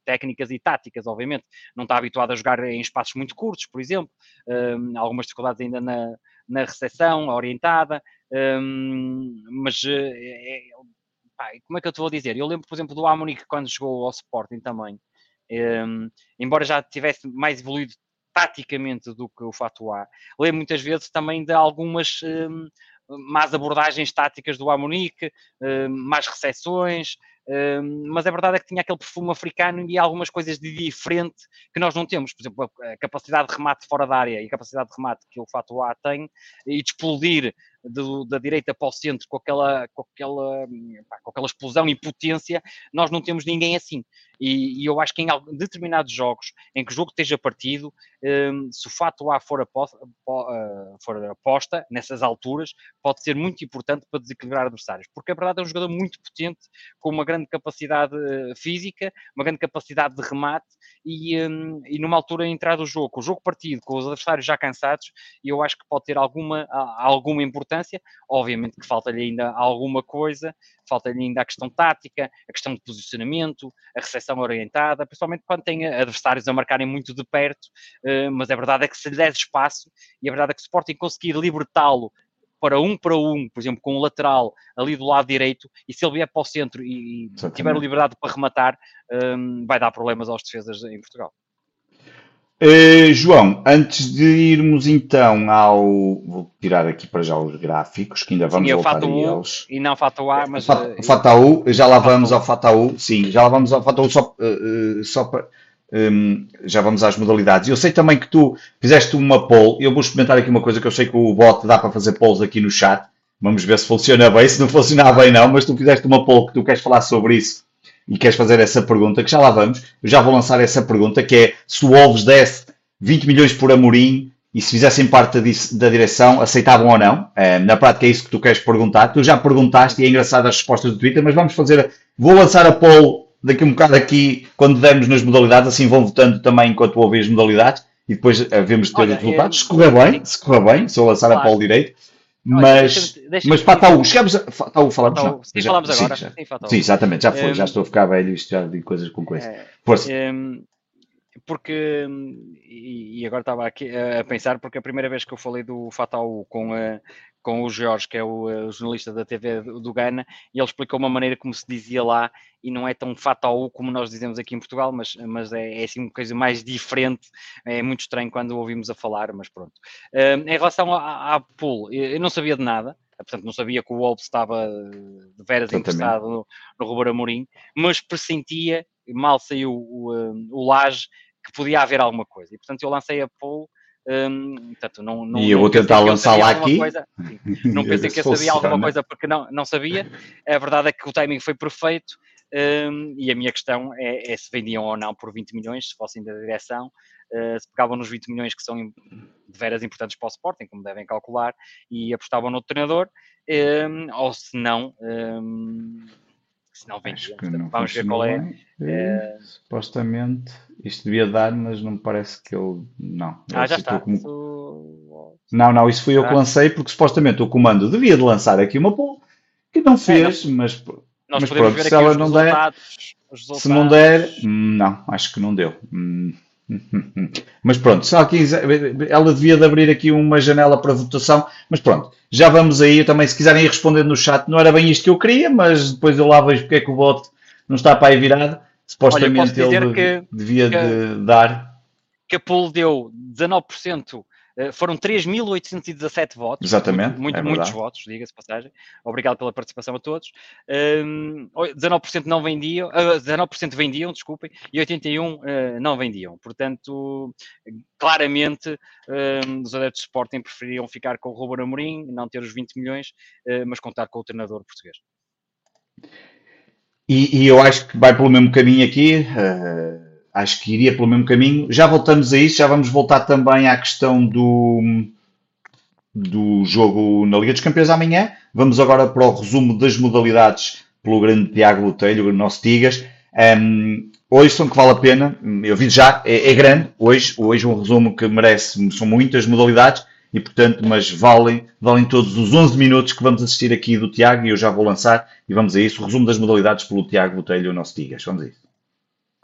técnicas e táticas, obviamente. Não está habituado a jogar em espaços muito curtos, por exemplo. Um, algumas dificuldades ainda na, na recepção orientada. Um, mas é, pá, como é que eu te vou dizer? Eu lembro, por exemplo, do Amunique quando jogou ao Sporting também. Um, embora já tivesse mais evoluído taticamente do que o Fato A, lembro muitas vezes também de algumas um, más abordagens táticas do Amunique, um, más recepções, mas a verdade é que tinha aquele perfume africano e algumas coisas de diferente que nós não temos. Por exemplo, a capacidade de remate fora da área e a capacidade de remate que o Fato A tem e de explodir do, da direita para o centro com aquela, com, aquela, pá, com aquela explosão e potência, nós não temos ninguém assim. E, e, eu acho que em determinados jogos em que o jogo esteja partido, um, se o fato A for aposta, uh, for aposta nessas alturas, pode ser muito importante para desequilibrar adversários, porque a verdade é um jogador muito potente, com uma grande capacidade uh, física, uma grande capacidade de remate e, um, e numa altura entrar do jogo, o jogo partido, com os adversários já cansados, eu acho que pode ter alguma, alguma importância. Obviamente que falta-lhe ainda alguma coisa, falta-lhe ainda a questão tática, a questão de posicionamento, a recepção orientada, principalmente quando tem adversários a marcarem muito de perto, uh, mas a verdade é que se lhe der espaço, e a verdade é que o Sporting conseguir libertá-lo para um para um, por exemplo, com o lateral ali do lado direito, e se ele vier para o centro e, e tiver liberdade para rematar, um, vai dar problemas aos defesas em Portugal. Uh, João, antes de irmos então ao. Vou tirar aqui para já os gráficos, que ainda vamos sim, voltar a eles. E não Fato A, mas. O Fato já lá vamos ao Fato sim, já lá vamos ao Fato só, uh, só para. Um, já vamos às modalidades. Eu sei também que tu fizeste uma poll. Eu vou experimentar aqui uma coisa que eu sei que o bot dá para fazer polls aqui no chat. Vamos ver se funciona bem. Se não funcionar bem, não. Mas tu fizeste uma poll que tu queres falar sobre isso e queres fazer essa pergunta, que já lá vamos, eu já vou lançar essa pergunta, que é se o Wolves desse 20 milhões por Amorim e se fizessem parte da, direção, aceitavam ou não? Uh, na prática é isso que tu queres perguntar. Tu já perguntaste e é engraçado as respostas do Twitter, mas vamos fazer, vou lançar a poll daqui um bocado aqui, quando dermos nas modalidades, assim vão votando também enquanto ouvem as modalidades e depois havemos de ter Olha, os resultados. Se correr bem, se correr bem, se eu lançar claro. a poll direito, mas, deixa, deixa mas para Taú, chegamos a. Taú, falamos já. Sim, já, falamos agora. Sim, sim, exatamente, já foi. Um, já estou a ficar velho isto já de coisas com coisas. É, Força. Um, porque, e agora estava aqui a pensar, porque a primeira vez que eu falei do Fatal com, a, com o Jorge, que é o, o, jornalista da TV do Ghana, e ele explicou uma maneira como se dizia lá, e não é tão Fatal como nós dizemos aqui em Portugal, mas, mas é, é assim uma coisa mais diferente, é muito estranho quando ouvimos a falar, mas pronto. Um, em relação à, pool, eu não sabia de nada, portanto não sabia que o Wolves estava de veras interessado no, no Ruber Amorim, mas pressentia, mal saiu o, o, o Laje, que podia haver alguma coisa. E portanto eu lancei a poll. Um, portanto, não, não, e eu vou tentar lançar lá aqui. Coisa, não (laughs) pensei que eu sabia alguma coisa porque não, não sabia. A verdade é que o timing foi perfeito. Um, e a minha questão é, é, se vendiam ou não por 20 milhões, se fossem da direção, uh, se pegavam nos 20 milhões que são de veras importantes para o Sporting, como devem calcular, e apostavam no treinador, um, ou se não, um, se não. Vamos ver qual é. é. Supostamente isto devia dar, mas não me parece que ele. Não. Ah, já está. Como... Não, não, isso fui eu que lancei, porque supostamente o comando devia de lançar aqui uma poll que não fez, é, mas, mas pronto, se ela não der. Se não der, não, acho que não deu. Hum. (laughs) Mas pronto, se ela, ela devia de abrir aqui uma janela para votação, mas pronto, já vamos aí. também, se quiserem ir respondendo no chat, não era bem isto que eu queria, mas depois eu lá vejo porque é que o voto não está para aí virado. Supostamente Olha, ele que, devia que, de dar. Que a pool deu 19%, eh, foram 3.817 votos. Exatamente. Muito, é muitos votos, diga-se passagem. Obrigado pela participação a todos. Um, 19% não vendiam, uh, 19% vendiam, desculpem, e 81% uh, não vendiam. Portanto, claramente, um, os adeptos de Sporting preferiam ficar com o Ruben Amorim, não ter os 20 milhões, uh, mas contar com o treinador português. E, e, eu acho que vai pelo mesmo caminho aqui. Uh, acho que iria pelo mesmo caminho. Já voltamos a isso, já vamos voltar também à questão do, do jogo na Liga dos Campeões amanhã. Vamos agora para o resumo das modalidades pelo grande Tiago Botelho, o nosso Tigas. Um, hoje são que vale a pena, eu vi já, é, é, grande, hoje, hoje um resumo que merece, são muitas modalidades, e portanto, mas valem, valem todos os 11 minutos que vamos assistir aqui do Tiago e eu já vou lançar e vamos a isso. O resumo das modalidades pelo Tiago Botelho, o nosso Tigas. Vamos a isso.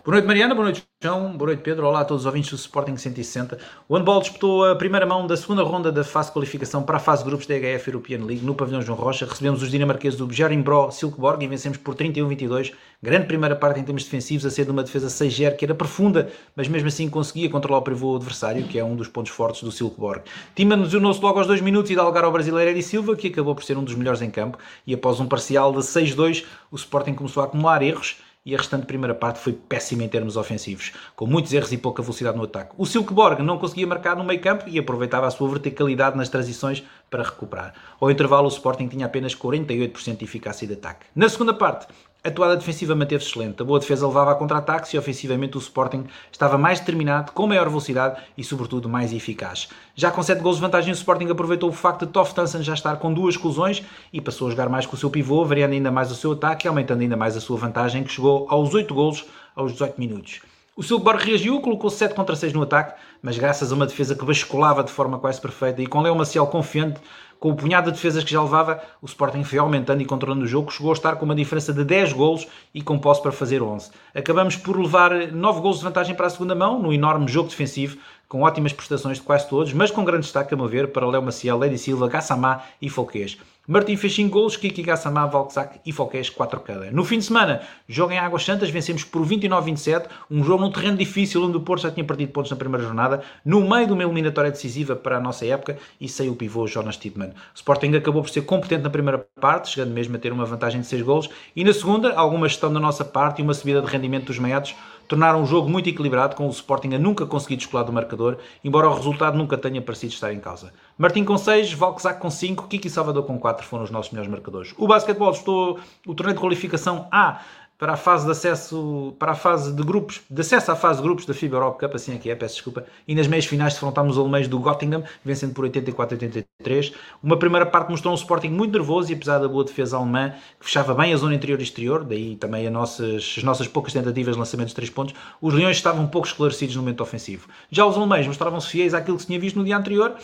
Boa noite, Mariana. Boa noite, João. Boa noite, Pedro. Olá a todos os ouvintes do Sporting 160. O handball disputou a primeira mão da segunda ronda da fase de qualificação para a fase de grupos da EHF European League no pavilhão João Rocha. Recebemos os dinamarqueses do Bro Silkeborg e vencemos por 31-22. Grande primeira parte em termos defensivos, a ser de uma defesa 6-0 que era profunda, mas mesmo assim conseguia controlar o pivô adversário, que é um dos pontos fortes do Silkeborg. Tima nos se logo aos dois minutos e dá lugar ao brasileiro Eri Silva, que acabou por ser um dos melhores em campo. E após um parcial de 6-2, o Sporting começou a acumular erros e a restante primeira parte foi péssima em termos ofensivos, com muitos erros e pouca velocidade no ataque. O Silkeborg não conseguia marcar no meio campo e aproveitava a sua verticalidade nas transições para recuperar. Ao intervalo, o Sporting tinha apenas 48% de eficácia de ataque. Na segunda parte, a atuada defensiva manteve-se excelente. A boa defesa levava a contra-ataques e ofensivamente o Sporting estava mais determinado, com maior velocidade e, sobretudo, mais eficaz. Já com 7 gols de vantagem, o Sporting aproveitou o facto de Toff Tansen já estar com duas exclusões e passou a jogar mais com o seu pivô, variando ainda mais o seu ataque e aumentando ainda mais a sua vantagem, que chegou aos 8 gols aos 18 minutos. O Silkeborg reagiu, colocou 7 contra 6 no ataque, mas graças a uma defesa que basculava de forma quase perfeita e com Leo Maciel confiante, com o punhado de defesas que já levava, o Sporting foi aumentando e controlando o jogo, chegou a estar com uma diferença de 10 golos e com posse para fazer 11. Acabamos por levar 9 golos de vantagem para a segunda mão, num enorme jogo defensivo, com ótimas prestações de quase todos, mas com grande destaque, a meu ver, para Léo Maciel, Lady Silva, Gassamá e Folquês. Martim fez 5 golos, Kiki Gassamá, Valksac e Foqués 4 cada. No fim de semana, jogo em Águas Santas, vencemos por 29-27, um jogo num terreno difícil onde o Porto já tinha perdido pontos na primeira jornada, no meio de uma eliminatória decisiva para a nossa época e saiu o pivô Jonas Tidman. O Sporting acabou por ser competente na primeira parte, chegando mesmo a ter uma vantagem de 6 golos, e na segunda, alguma gestão da nossa parte e uma subida de rendimento dos meiados tornaram o jogo muito equilibrado, com o Sporting a nunca conseguir descolar do marcador, embora o resultado nunca tenha parecido estar em causa. Martim com 6, Valkzak com 5, Kiki Salvador com 4 foram os nossos melhores marcadores. O basquetebol estou o torneio de qualificação A para a fase de acesso, para a fase de grupos, de acesso à fase de grupos da FIBA Europe Cup, assim é que é, peço desculpa, e nas meias finais defrontámos os alemães do Göttingen, vencendo por 84-83. Uma primeira parte mostrou um Sporting muito nervoso e apesar da boa defesa alemã, que fechava bem a zona interior e exterior, daí também nossas, as nossas poucas tentativas de lançamento de 3 pontos, os leões estavam pouco esclarecidos no momento ofensivo. Já os alemães mostravam-se fiéis àquilo que se tinha visto no dia anterior,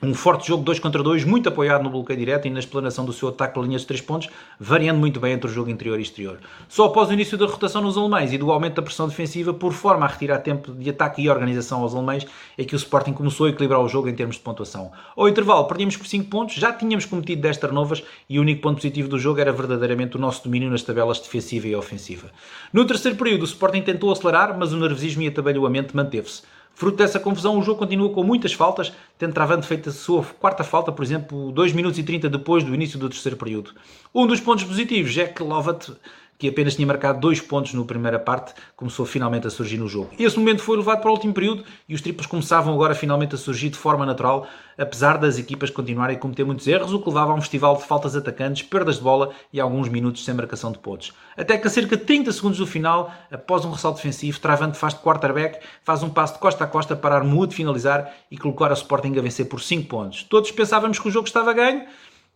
um forte jogo 2 contra 2, muito apoiado no bloqueio direto e na explanação do seu ataque pela linha de 3 pontos, variando muito bem entre o jogo interior e exterior. Só após o início da rotação nos alemães e do aumento da pressão defensiva, por forma a retirar tempo de ataque e organização aos alemães, é que o Sporting começou a equilibrar o jogo em termos de pontuação. Ao intervalo, perdíamos por 5 pontos, já tínhamos cometido 10 turnovers e o único ponto positivo do jogo era verdadeiramente o nosso domínio nas tabelas defensiva e ofensiva. No terceiro período, o Sporting tentou acelerar, mas o nervosismo e atabalhoamento manteve-se. Fruto dessa confusão, o jogo continua com muitas faltas, tendo Travante feito a sua quarta falta, por exemplo, 2 minutos e 30 depois do início do terceiro período. Um dos pontos positivos é que Lovat que apenas tinha marcado dois pontos na primeira parte, começou finalmente a surgir no jogo. Esse momento foi levado para o último período e os triplos começavam agora finalmente a surgir de forma natural, apesar das equipas continuarem a cometer muitos erros, o que levava a um festival de faltas atacantes, perdas de bola e alguns minutos sem marcação de pontos. Até que a cerca de 30 segundos do final, após um ressalto defensivo, Travante faz de quarterback, faz um passo de costa a costa para Armud finalizar e colocar a Sporting a vencer por 5 pontos. Todos pensávamos que o jogo estava ganho,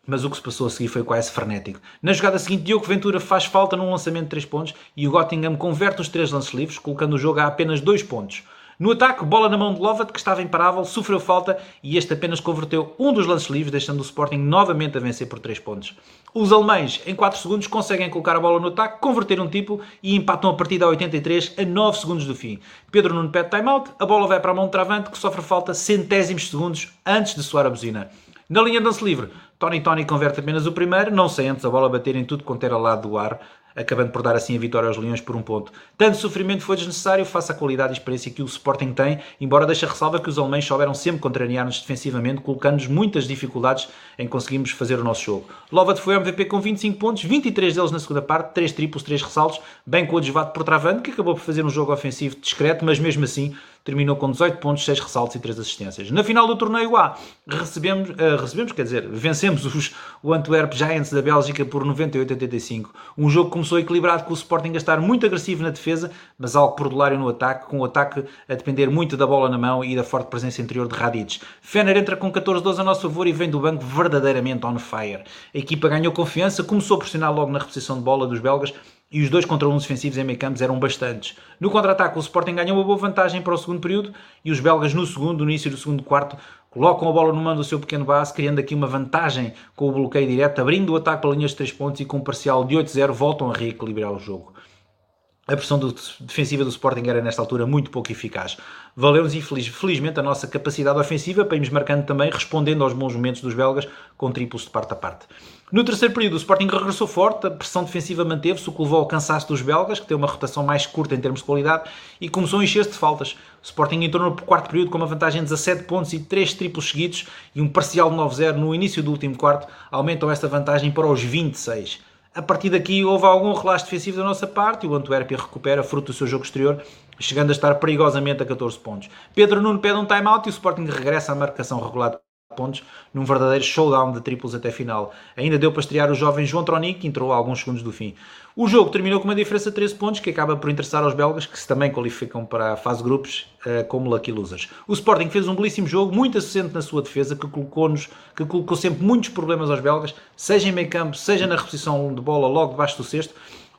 mas o que se passou a seguir foi quase frenético. Na jogada seguinte, Diogo Ventura faz falta num lançamento de 3 pontos e o Göttingen converte os 3 lances livres, colocando o jogo a apenas 2 pontos. No ataque, bola na mão de Lovat, que estava imparável, sofreu falta e este apenas converteu um dos lances livres, deixando o Sporting novamente a vencer por 3 pontos. Os alemães, em 4 segundos, conseguem colocar a bola no ataque, converter um tipo e empatam a partida a 83 a 9 segundos do fim. Pedro Nuno pede timeout, a bola vai para a mão de Travante, que sofre falta centésimos segundos antes de soar a buzina. Na linha de lance livre, Tony Tony converte apenas o primeiro, não sem antes a bola bater em tudo quanto era lado do ar, acabando por dar assim a vitória aos Leões por um ponto. Tanto sofrimento foi desnecessário face à qualidade e experiência que o Sporting tem, embora deixe a ressalva que os alemães souberam sempre contrariar-nos defensivamente, colocando-nos muitas dificuldades em conseguirmos fazer o nosso jogo. Lovat foi MVP com 25 pontos, 23 deles na segunda parte, 3 triplos, 3 ressaltos, bem coadjuvado por Travando, que acabou por fazer um jogo ofensivo discreto, mas mesmo assim terminou com 18 pontos, 6 ressaltos e 3 assistências. Na final do torneio A, recebemos, uh, recebemos quer dizer, vencemos os, o Antwerp Giants da Bélgica por 98-85. Um jogo que começou equilibrado com o Sporting a estar muito agressivo na defesa, mas algo perdulário no ataque, com o ataque a depender muito da bola na mão e da forte presença interior de Radic. Fener entra com 14-12 a nosso favor e vem do banco verdadeiramente on fire. A equipa ganhou confiança, começou a pressionar logo na reposição de bola dos belgas, e os dois contra uns defensivos em meio campo eram bastantes. No contra-ataque, o Sporting ganhou uma boa vantagem para o segundo período e os belgas, no segundo, no início do segundo quarto, colocam a bola no mando do seu pequeno base, criando aqui uma vantagem com o bloqueio direto, abrindo o ataque para linhas de 3 pontos e com um parcial de 8-0 voltam a reequilibrar o jogo. a pressão do, defensiva do Sporting era nesta altura muito pouco eficaz. Valeu-nos infeliz, felizmente a nossa capacidade ofensiva para irmos marcando também, respondendo aos bons momentos dos belgas com triplos de parte a parte. No terceiro período, o Sporting regressou forte, a pressão defensiva manteve-se, o que levou ao cansaço dos belgas, que tem uma rotação mais curta em termos de qualidade, e começou a encher-se de faltas. O Sporting entrou no quarto período com uma vantagem de 17 pontos e 3 triplos seguidos e um parcial de 9-0 no início do último quarto, aumentam esta vantagem para os 26. A partir daqui houve algum relaxo defensivo da nossa parte e o Antuérpia recupera fruto do seu jogo exterior, chegando a estar perigosamente a 14 pontos. Pedro Nuno pede um time-out e o Sporting regressa à marcação regular pontos num verdadeiro showdown de triplos até final. Ainda deu para estrear o jovem João Tronic, que entrou alguns segundos do fim. O jogo terminou com uma diferença de 13 pontos, que acaba por interessar aos belgas, que se também qualificam para a fase de grupos uh, como lucky losers. O Sporting fez um belíssimo jogo, muito assistente na sua defesa, que colocou-nos, que colocou sempre muitos problemas aos belgas, seja em meio campo, seja na reposição de bola logo debaixo do cesto,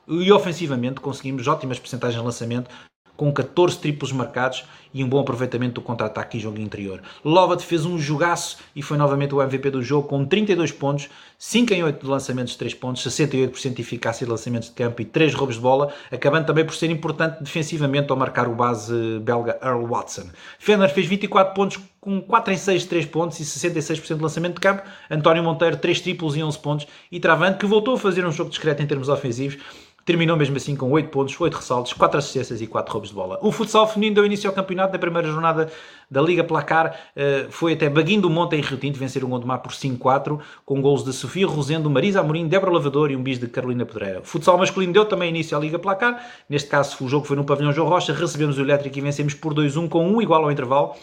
e ofensivamente conseguimos ótimas percentagens de lançamento, com 14 triplos marcados e um bom aproveitamento do contra-ataque e jogo interior. Lovat fez um jogaço e foi novamente o MVP do jogo com 32 pontos, 5 em 8 de lançamentos de 3 pontos, 68% de eficácia de lançamentos de campo e 3 roubos de bola, acabando também por ser importante defensivamente ao marcar o base belga Earl Watson. Fenner fez 24 pontos com 4 em 6 de 3 pontos e 66% de lançamento de campo. António Monteiro 3 triplos e 11 pontos e Travante que voltou a fazer um jogo discreto em termos ofensivos Terminou mesmo assim com 8 pontos, 8 ressaltos, 4 assistências e 4 roubos de bola. O futsal feminino deu início ao campeonato na primeira jornada da Liga Placar. Eh, foi até Baguinho do Monte em Rio Tinto vencer o Gondomar por 5-4, com gols de Sofia Rosendo, Marisa Amorim, Débora Lavador e um bis de Carolina Pedreira. O futsal masculino deu também início à Liga Placar. Neste caso, o jogo foi no pavilhão João Rocha. Recebemos o Elétrico e vencemos por 2-1 com 1 igual ao intervalo.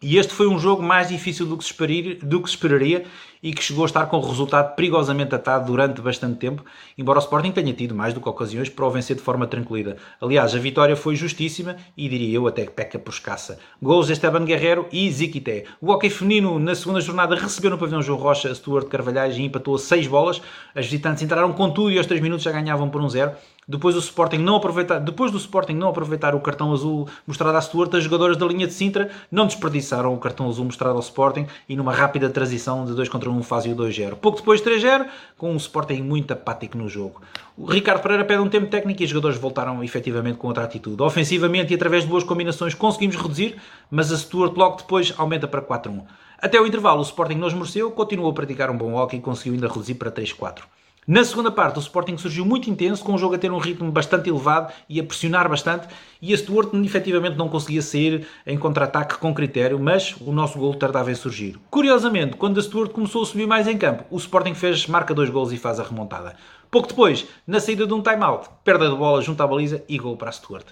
E este foi um jogo mais difícil do que, se esperaria, do que se esperaria e que chegou a estar com o resultado perigosamente atado durante bastante tempo, embora o Sporting tenha tido mais do que ocasiões para o vencer de forma tranquila. Aliás, a vitória foi justíssima e diria eu até que peca por escassa. Gols de Esteban Guerrero e Ziquité. O hockey feminino na segunda jornada recebeu no pavilhão João Rocha Stuart Carvalhais e empatou 6 bolas. As visitantes entraram com tudo e aos 3 minutos já ganhavam por um 0. Depois, o Sporting não aproveitar, depois do Sporting não aproveitar o cartão azul mostrado à Stuart, as jogadoras da linha de Sintra não desperdiçaram o cartão azul mostrado ao Sporting e numa rápida transição de 2 contra 1 fazem o 2-0. Pouco depois 3-0, com um Sporting muito apático no jogo. O Ricardo Pereira pede um tempo técnico e os jogadores voltaram efetivamente com outra atitude. Ofensivamente e através de boas combinações conseguimos reduzir, mas a Stuart logo depois aumenta para 4-1. Até o intervalo o Sporting não esmoreceu, continuou a praticar um bom hockey e conseguiu ainda reduzir para 3-4. Na segunda parte, o Sporting surgiu muito intenso, com o jogo a ter um ritmo bastante elevado e a pressionar bastante, e Stuart efetivamente não conseguia sair em contra-ataque com critério, mas o nosso gol tardava em surgir. Curiosamente, quando a Stuart começou a subir mais em campo, o Sporting fez, marca dois gols e faz a remontada. Pouco depois, na saída de um time-out, perda de bola junto à baliza e gol para a Stuart.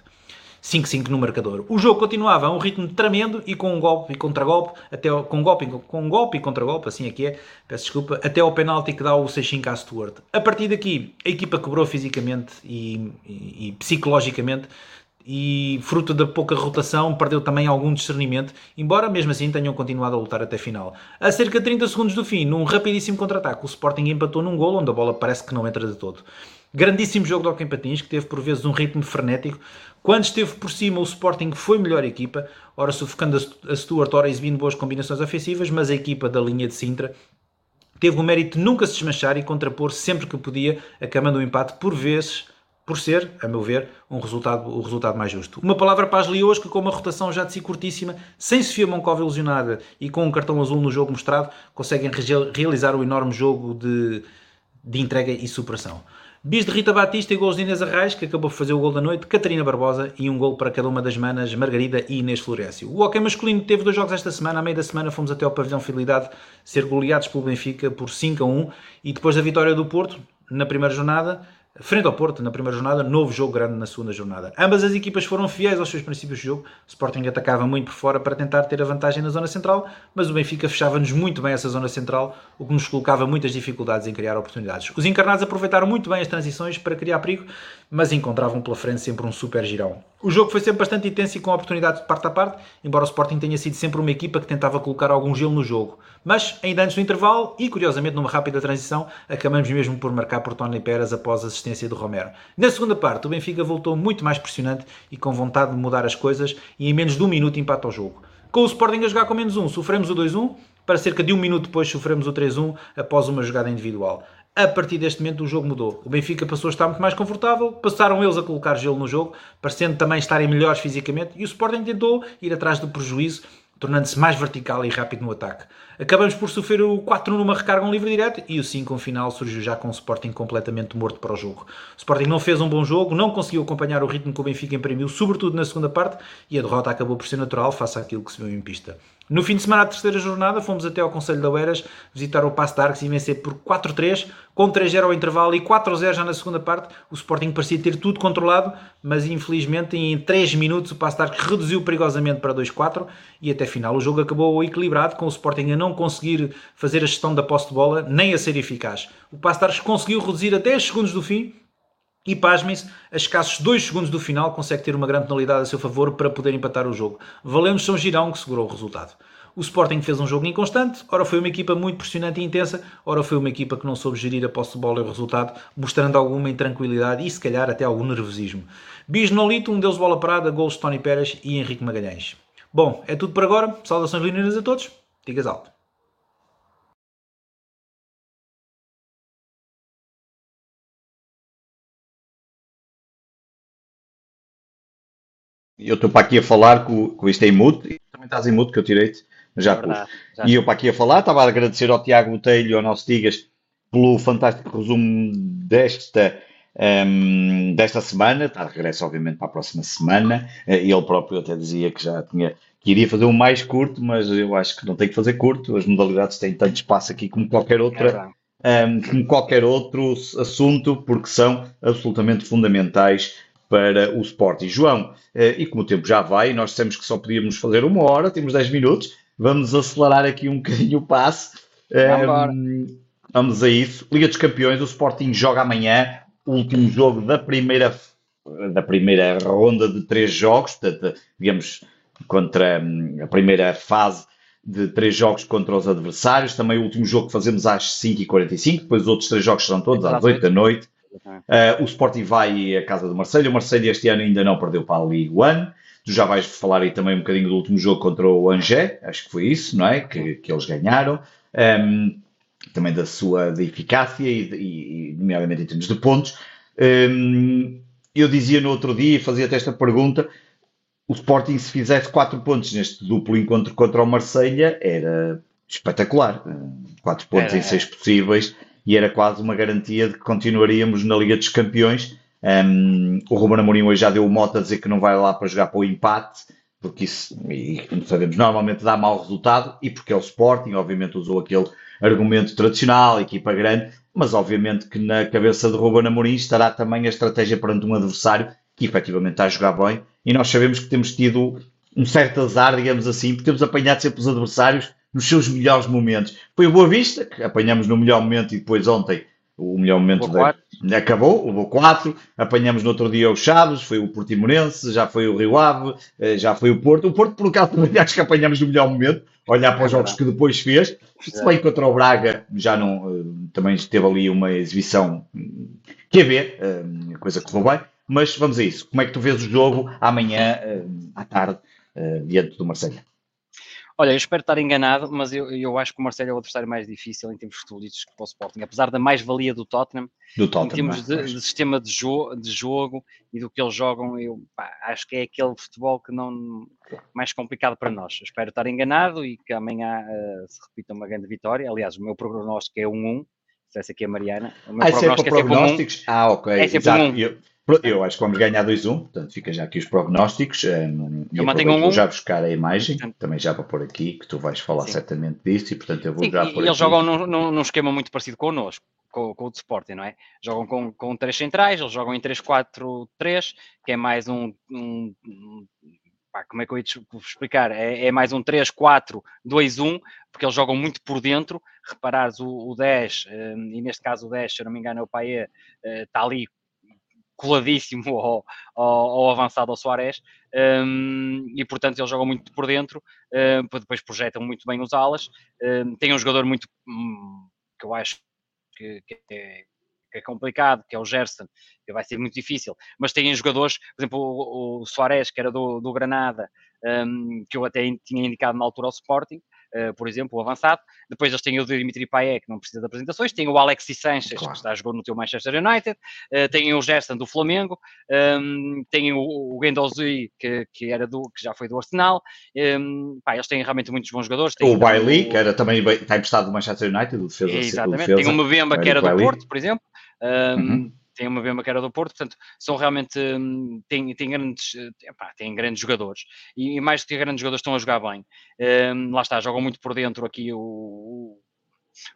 5-5 no marcador. O jogo continuava a um ritmo tremendo e com um golpe e contra-golpe, até com um golpe, com golpe e contra-golpe, assim é, é, peço desculpa, até ao penalti que dá o 6-5 à Stuart. A partir daqui, a equipa quebrou fisicamente e, e, e psicologicamente e fruto da pouca rotação perdeu também algum discernimento, embora mesmo assim tenham continuado a lutar até final. A cerca de 30 segundos do fim, num rapidíssimo contra-ataque, o Sporting empatou num gol onde a bola parece que não entra de todo. Grandíssimo jogo do Hockey Patins, que teve por vezes um ritmo frenético. Quando esteve por cima, o Sporting foi melhor equipa, ora sufocando a Stuart, ora exibindo boas combinações ofensivas, mas a equipa da linha de Sintra teve o mérito de nunca se desmanchar e contrapor sempre que podia, acabando o empate por vezes por ser, a meu ver, um resultado, o resultado mais justo. Uma palavra para as Leões que com uma rotação já de si curtíssima, sem Sofia Moncova ilusionada e com um cartão azul no jogo mostrado, conseguem realizar o enorme jogo de, de entrega e superação. Bis de Rita Batista e gols de Inês Arraes, que acabou por fazer o gol da noite, Catarina Barbosa e um gol para cada uma das manas, Margarida e Inês Florencio. O hockey masculino teve dois jogos esta semana, à meia da semana fomos até ao pavilhão Fidelidade ser goleados pelo Benfica por 5 a 1 e depois da vitória do Porto, na primeira jornada, frente ao Porto na primeira jornada, novo jogo grande na segunda jornada. Ambas as equipas foram fiéis aos seus princípios de jogo. O Sporting atacava muito por fora para tentar ter a vantagem na zona central, mas o Benfica fechava-nos muito bem essa zona central, o que nos colocava muitas dificuldades em criar oportunidades. Os encarnados aproveitaram muito bem as transições para criar perigo, mas encontravam pela frente sempre um super girão. O jogo foi sempre bastante intenso e com oportunidades de parte a parte, embora o Sporting tenha sido sempre uma equipa que tentava colocar algum gelo no jogo. Mas, ainda antes do intervalo, e curiosamente numa rápida transição, acabamos mesmo por marcar por Tony Pérez após a assistência do Romero. Na segunda parte, o Benfica voltou muito mais pressionante e com vontade de mudar as coisas e em menos de um minuto empata o jogo. Com o Sporting a jogar com menos um, sofremos o 2-1, para cerca de um minuto depois sofremos o 3-1 após uma jogada individual. A partir deste momento o jogo mudou. O Benfica passou a estar muito mais confortável, passaram eles a colocar gelo no jogo, parecendo também estarem melhores fisicamente, e o Sporting tentou ir atrás do prejuízo, tornando-se mais vertical e rápido no ataque. Acabamos por sofrer o 4 numa recarga um livre direto e o 5 no final surgiu já com o Sporting completamente morto para o jogo. O Sporting não fez um bom jogo, não conseguiu acompanhar o ritmo que o Benfica imprimiu, sobretudo na segunda parte, e a derrota acabou por ser natural face àquilo que se viu em pista. No fim de semana da terceira jornada, fomos até ao Conselho de Oeiras visitar o Passo de e vencer por 4-3, com 3-0 ao intervalo e 4-0 já na segunda parte. O Sporting parecia ter tudo controlado, mas infelizmente em 3 minutos o Passo de reduziu perigosamente para 2-4 e até final o jogo acabou equilibrado, com o Sporting a não conseguir fazer a gestão da posse de bola, nem a ser eficaz. O Passo de conseguiu reduzir a 10 segundos do fim, e pasmem-se, a escassos 2 segundos do final consegue ter uma grande penalidade a seu favor para poder empatar o jogo. Valendo São Girão que segurou o resultado. O Sporting fez um jogo inconstante, ora foi uma equipa muito pressionante e intensa, ora foi uma equipa que não soube gerir a posse de bola e o resultado, mostrando alguma intranquilidade e se calhar até algum nervosismo. Bis Nolito, um deus de bola parada, gols de Tony Pérez e Henrique Magalhães. Bom, é tudo por agora. Saudações leoninas a todos. Digas alto. Eu estou para aqui a falar com, com isto em mute, também estás em mute que eu tirei-te, já é verdade, pus. E eu para aqui a falar, estava a agradecer ao Tiago Botelho e ao nosso Digas pelo fantástico resumo desta, um, desta semana, está de regresso obviamente para a próxima semana, eh, e ele próprio até dizia que já tinha que iria fazer um mais curto, mas eu acho que não tem que fazer curto, as modalidades têm tanto espaço aqui como qualquer outra, é um, como qualquer outro assunto, porque são absolutamente fundamentais para o Sporting. João, eh, e como o tempo já vai, nós dissemos que só podíamos fazer uma hora, temos 10 minutos, vamos acelerar aqui um (laughs) bocadinho o passe. Um, vamos a isso. Liga dos Campeões, o Sporting joga amanhã, o último jogo da primeira, da primeira ronda de três jogos, portanto, digamos, contra hum, a primeira fase de três jogos contra os adversários. Também o último jogo que fazemos às 5h45, depois os outros três jogos serão todos às 8 da noite. Uh, o Sporting vai à casa do Marseille. O Marseille este ano ainda não perdeu para a Ligue 1. Tu já vais falar aí também um bocadinho do último jogo contra o Angers, acho que foi isso, não é? Que, que eles ganharam. Um, também da sua de eficácia e, e, nomeadamente em termos de pontos. Um, eu dizia no outro dia, fazia até esta pergunta, o Sporting se fizesse 4 pontos neste duplo encontro contra o Marselha era espetacular. 4 pontos em 6 possíveis e era quase uma garantia de que continuaríamos na Liga dos Campeões. Um, o Ruben Amorim hoje já deu o a dizer que não vai lá para jogar para o empate, porque isso, e como sabemos, normalmente dá mau resultado, e porque é o Sporting, obviamente usou aquele argumento tradicional, equipa grande, mas obviamente que na cabeça de Ruben Amorim estará também a estratégia perante um adversário que efetivamente está a jogar bem, e nós sabemos que temos tido um certo azar, digamos assim, porque temos apanhado sempre os adversários nos seus melhores momentos. Foi o Boa Vista, que apanhamos no melhor momento e depois ontem o melhor momento da, acabou, levou 4, apanhamos no outro dia o Chaves, foi o Portimonense, já foi o Rio Ave, eh, já foi o Porto. O Porto, por acaso, também (laughs) acho que apanhamos no melhor momento, olhar para os jogos que depois fez. Se bem contra o Braga, já não, eh, também teve ali uma exibição que a ver, eh, coisa que foi bem. Mas vamos a isso. Como é que tu vês o jogo amanhã, à tarde, diante do Marseille? Olha, eu espero estar enganado, mas eu, eu acho que o Marcelo é o adversário mais difícil em termos futbolísticos para o Sporting, apesar da mais-valia do Tottenham, do Tottenham, em termos de, de, sistema de, jo de, jogo e do que eles jogam, eu pá, acho que é aquele futebol que não mais complicado para nós. Eu espero estar enganado e que amanhã uh, se repita uma grande vitória. Aliás, o meu prognóstico é um 1. Se essa aqui é a Mariana. O meu ah, prognóstico é, é prognósticos? Um. Ah, ok. É sempre um. Eu, eu acho que vamos ganhar 2-1, portanto fica já aqui os prognósticos. Eh, eu mantenho um 1. já buscar a imagem, também já para pôr aqui, que tu vais falar Sim. certamente disso, e portanto eu vou Sim, já pôr e eles jogam num, num, esquema muito parecido connosco, com, com o de Sporting, não é? Jogam com, com três centrais, eles jogam em 3-4-3, que é mais um, um, um como é que eu ia explicar? É, é mais um 3-4-2-1, porque eles jogam muito por dentro. Reparares o, o 10, eh, e neste caso o 10, se eu não me engano, é o Paê, está ali coladíssimo (laughs) ao, ao, ao avançado ao Soares um, e portanto eles jogam muito por dentro, um, depois projetam muito bem os alas. Um, tem um jogador muito hum, que eu acho que, que, é, é, complicado, que é o Gerson, que vai ser muito difícil, mas tem jogadores, por exemplo, o, o Soares, que era do, do Granada, hum, que eu até tinha indicado na altura ao Sporting. Uh, por exemplo, o avançado. Depois eles têm o Dimitri Payet, que não precisa de apresentações, têm o Alexis Sanchez, claro. que está a jogar no teu Manchester United, uh, têm o Gerson do Flamengo, um, têm o, o Guendouzi, que, que, era do, que já foi do Arsenal. Um, pá, eles têm realmente muitos bons jogadores. o Bailey, o... que era também está emprestado do Manchester United, do defesa. Exatamente, tem o Mbemba, que era do Porto, por exemplo. Um, uhum tem uma mesma que era do Porto, portanto, são realmente, hum, têm, têm, grandes, epá, têm grandes jogadores, e, mais do que grandes jogadores estão a jogar bem. Um, lá está, jogam muito por dentro aqui o,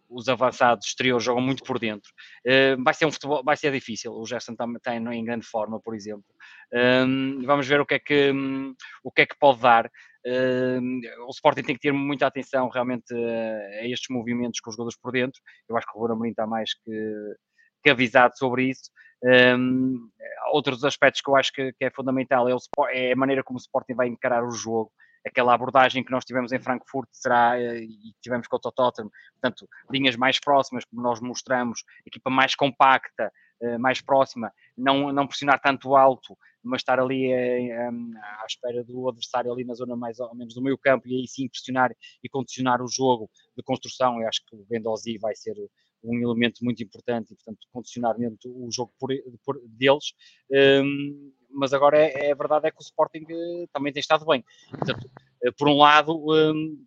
os avançados exteriores jogam muito por dentro. Uh, vai ser um futebol, vai ser difícil. O Gerson está, está em grande forma, por exemplo. Um, vamos ver o que é que, um, o que, é que pode dar. Uh, o Sporting tem que ter muita atenção realmente uh, a estes movimentos com os jogadores por dentro. Eu acho que o Ruben Amorim está mais que, que avisado sobre isso. Um, outros aspectos que eu acho que, que é fundamental é, o, é, a maneira como o Sporting vai encarar o jogo. Aquela abordagem que nós tivemos em Frankfurt será, eh, e tivemos com o Tottenham, portanto, linhas mais próximas, como nós mostramos, equipa mais compacta, eh, mais próxima, não, não pressionar tanto alto, mas estar ali eh, à espera do adversário ali na zona mais ou menos do meio campo e aí sim pressionar e condicionar o jogo de construção. Eu acho que o Bendozi vai ser um elemento muito importante e, portanto, condicionar mesmo o jogo por, por deles. Um, mas agora é, é, a verdade é que o Sporting eh, também tem estado bem. Portanto, eh, por um lado, um,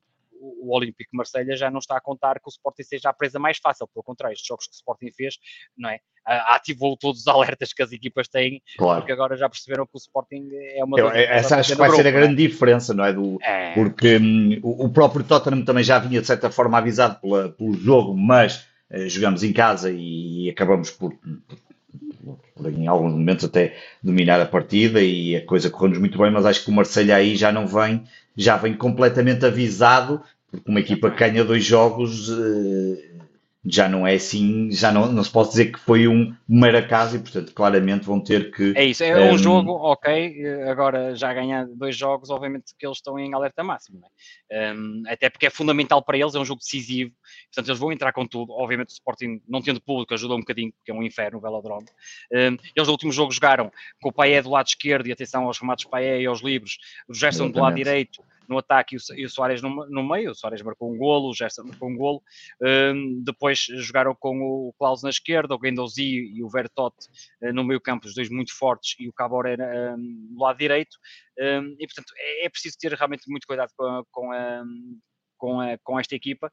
o Olímpico Marselha já não está a contar que o Sporting seja a presa mais fácil, pelo contrário, estes jogos que o Sporting fez, não é? Ativou todos os alertas que as equipas têm, claro. porque agora já perceberam que o Sporting é uma Eu, Essa acho que vai grupo, ser a grande é? diferença, não é? Do, é. Porque hum, o próprio Tottenham também já vinha de certa forma avisado pela, pelo jogo, mas jogamos em casa e acabamos por, por, em alguns momentos até dominar a partida e a coisa correu-nos muito bem, mas acho que o Marselha aí já não vem, já vem completamente avisado, porque uma equipa que ganha dois jogos eh, já não é assim, já não, não se pode dizer que foi um mero acaso e, portanto, claramente vão ter que. É isso, é um, um jogo, ok, agora já ganhar dois jogos, obviamente que eles estão em alerta máximo, é? um, até porque é fundamental para eles, é um jogo decisivo, portanto, eles vão entrar com tudo. Obviamente, o Sporting, não tendo público, ajuda um bocadinho, porque é um inferno o velodrome. Um, eles no último jogo jogaram com o Paé do lado esquerdo e atenção aos remates Paé e aos livros, o Gerson do lado direito no ataque e o, Soares no, no, meio. O Soares marcou um golo, o Gerson marcou um golo. Um, depois jogaram com o Klaus na esquerda, o Guendouzi e o Vertot uh, no meio campo, os dois muito fortes, e o Cabor era um, do lado direito. Um, e, portanto, é, é, preciso ter realmente muito cuidado com a, com a com, a, com, esta equipa,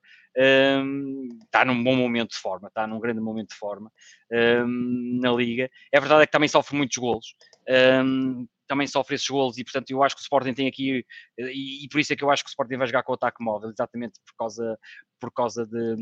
um, está num bom momento de forma, está num grande momento de forma um, na Liga. É verdade é que também sofre muitos golos, um, também sofre esses golos e, portanto, eu acho que o Sporting tem aqui, e, e, por isso é que eu acho que o Sporting vai jogar com o ataque móvel, exatamente por causa, por causa de,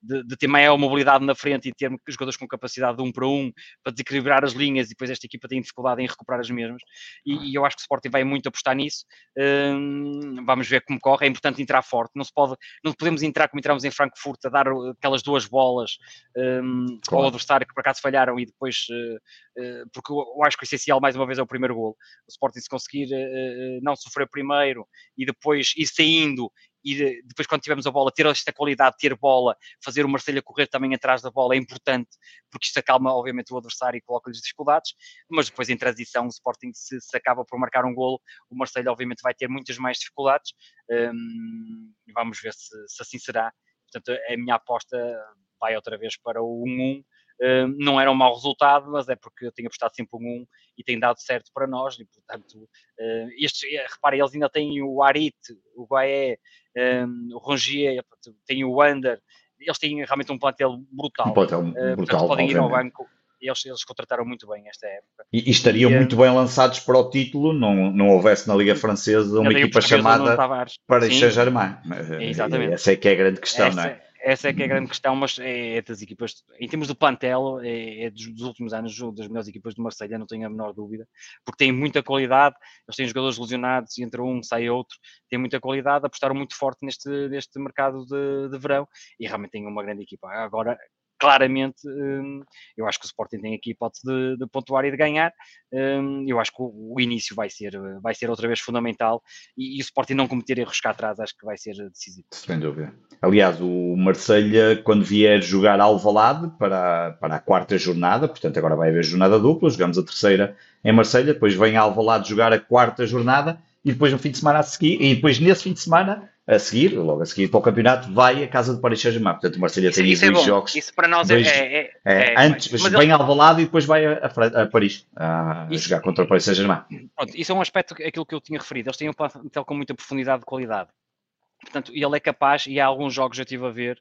de, de, ter maior mobilidade na frente e ter jogadores com capacidade de um para um para desequilibrar as linhas e depois esta equipa tem dificuldade em recuperar as mesmas. E, e eu acho que o Sporting vai muito apostar nisso. Hum, vamos ver como corre, é importante entrar forte. Não se pode, não podemos entrar como entramos em Frankfurt a dar aquelas duas bolas hum, claro. ao adversário que por acaso falharam e depois uh, uh, porque eu acho que o essencial mais uma vez é o primeiro gol o Sporting se conseguir uh, não sofrer primeiro e depois ir saindo e depois quando tivermos a bola, ter esta qualidade, ter bola, fazer o Marselha correr também atrás da bola é importante, porque isto acalma obviamente o adversário e coloca-lhes dificuldades, mas depois em transição o Sporting se, se, acaba por marcar um golo, o Marselha obviamente vai ter muitas mais dificuldades, um, vamos ver se, se assim será, portanto a minha aposta vai outra vez para o 1-1, Uh, não era um mau resultado, mas é porque eu tenho apostado sempre um 1 e tem dado certo para nós, e portanto, estes, reparem, eles ainda têm o Arit, o Guaé, o Rongier, tem o Wander, eles têm realmente um plantel brutal. Um plantel brutal, podem ir ao banco. Eles, eles contrataram muito bem esta época. E, e estariam e, muito bem lançados para o título, não, não houvesse na Liga Francesa uma equipa chamada Paris Saint-Germain. Exatamente. Essa é que é a grande questão, essa, não é? Essa é que é a grande questão, mas é, é das equipas, em termos do plantel, é, é dos, dos, últimos anos, das melhores equipas do Marselha, não tenho a menor dúvida, porque têm muita qualidade, eles têm jogadores lesionados entre um sai outro, têm muita qualidade, apostaram muito forte neste, neste mercado de, de verão e realmente têm uma grande equipa. Agora, claramente, hum, eu acho que o Sporting tem aqui hipótese de, de pontuar e de ganhar. Hum, eu acho que o, início vai ser, vai ser outra vez fundamental e, e, o Sporting não cometer erros cá atrás, acho que vai ser decisivo. Sem dúvida. Aliás, o Marselha quando vier jogar Alvalade para, para a quarta jornada, portanto agora vai haver jornada dupla, jogamos a terceira em Marselha depois vem Alvalade jogar a quarta jornada e depois no fim de semana a seguir, e depois nesse fim de semana a seguir, logo a seguir para o campeonato, vai à casa de Paris Saint-Germain. Portanto, o Marselha tem isso é dois bom. jogos. Isso para nós dois, é, é, é, Antes, mas vem ao Alvalade e depois vai a, a, Paris a, Isso- jogar contra o Paris Saint-Germain. Pronto, isso é um aspecto, aquilo que eu tinha referido. Eles têm um plantel com muita profundidade de qualidade. Portanto, ele é capaz, e há alguns jogos que eu estive a ver,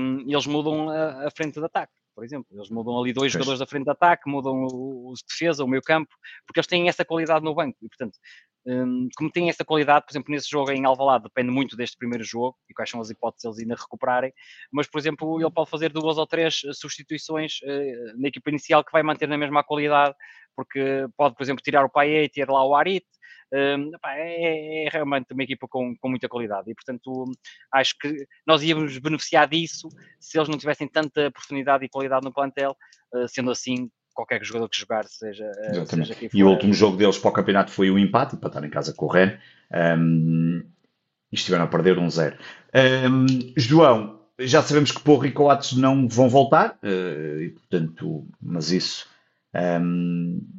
hum, eles mudam a, a frente de ataque, por exemplo. Eles mudam ali dois Pois. jogadores da frente de ataque, mudam o- os de defesa, o meio campo, porque eles têm essa qualidade no banco. E, portanto, hum, como têm essa qualidade, por exemplo, nesse jogo em Alvalade, depende muito deste primeiro jogo e quais são as hipóteses deles ainda recuperarem, mas, por exemplo, ele pode fazer duas ou três eh, substituições eh, na equipa inicial que vai manter na mesma qualidade, porque pode, por exemplo, tirar o Payet e ter lá o Arit, pá, é, é realmente uma equipa com, com muita qualidade e, portanto, acho que nós íamos beneficiar disso se eles não tivessem tanta profundidade e qualidade no plantel. Uh, sendo assim, qualquer jogador que jogar, seja, Exatamente. seja E o último jogo deles para o campeonato foi o empate, para estar em casa com o Ren. Um, e estiveram a perder 1-0. Um, João, já sabemos que Porro e Coates não vão voltar, uh, e portanto, mas isso um, é-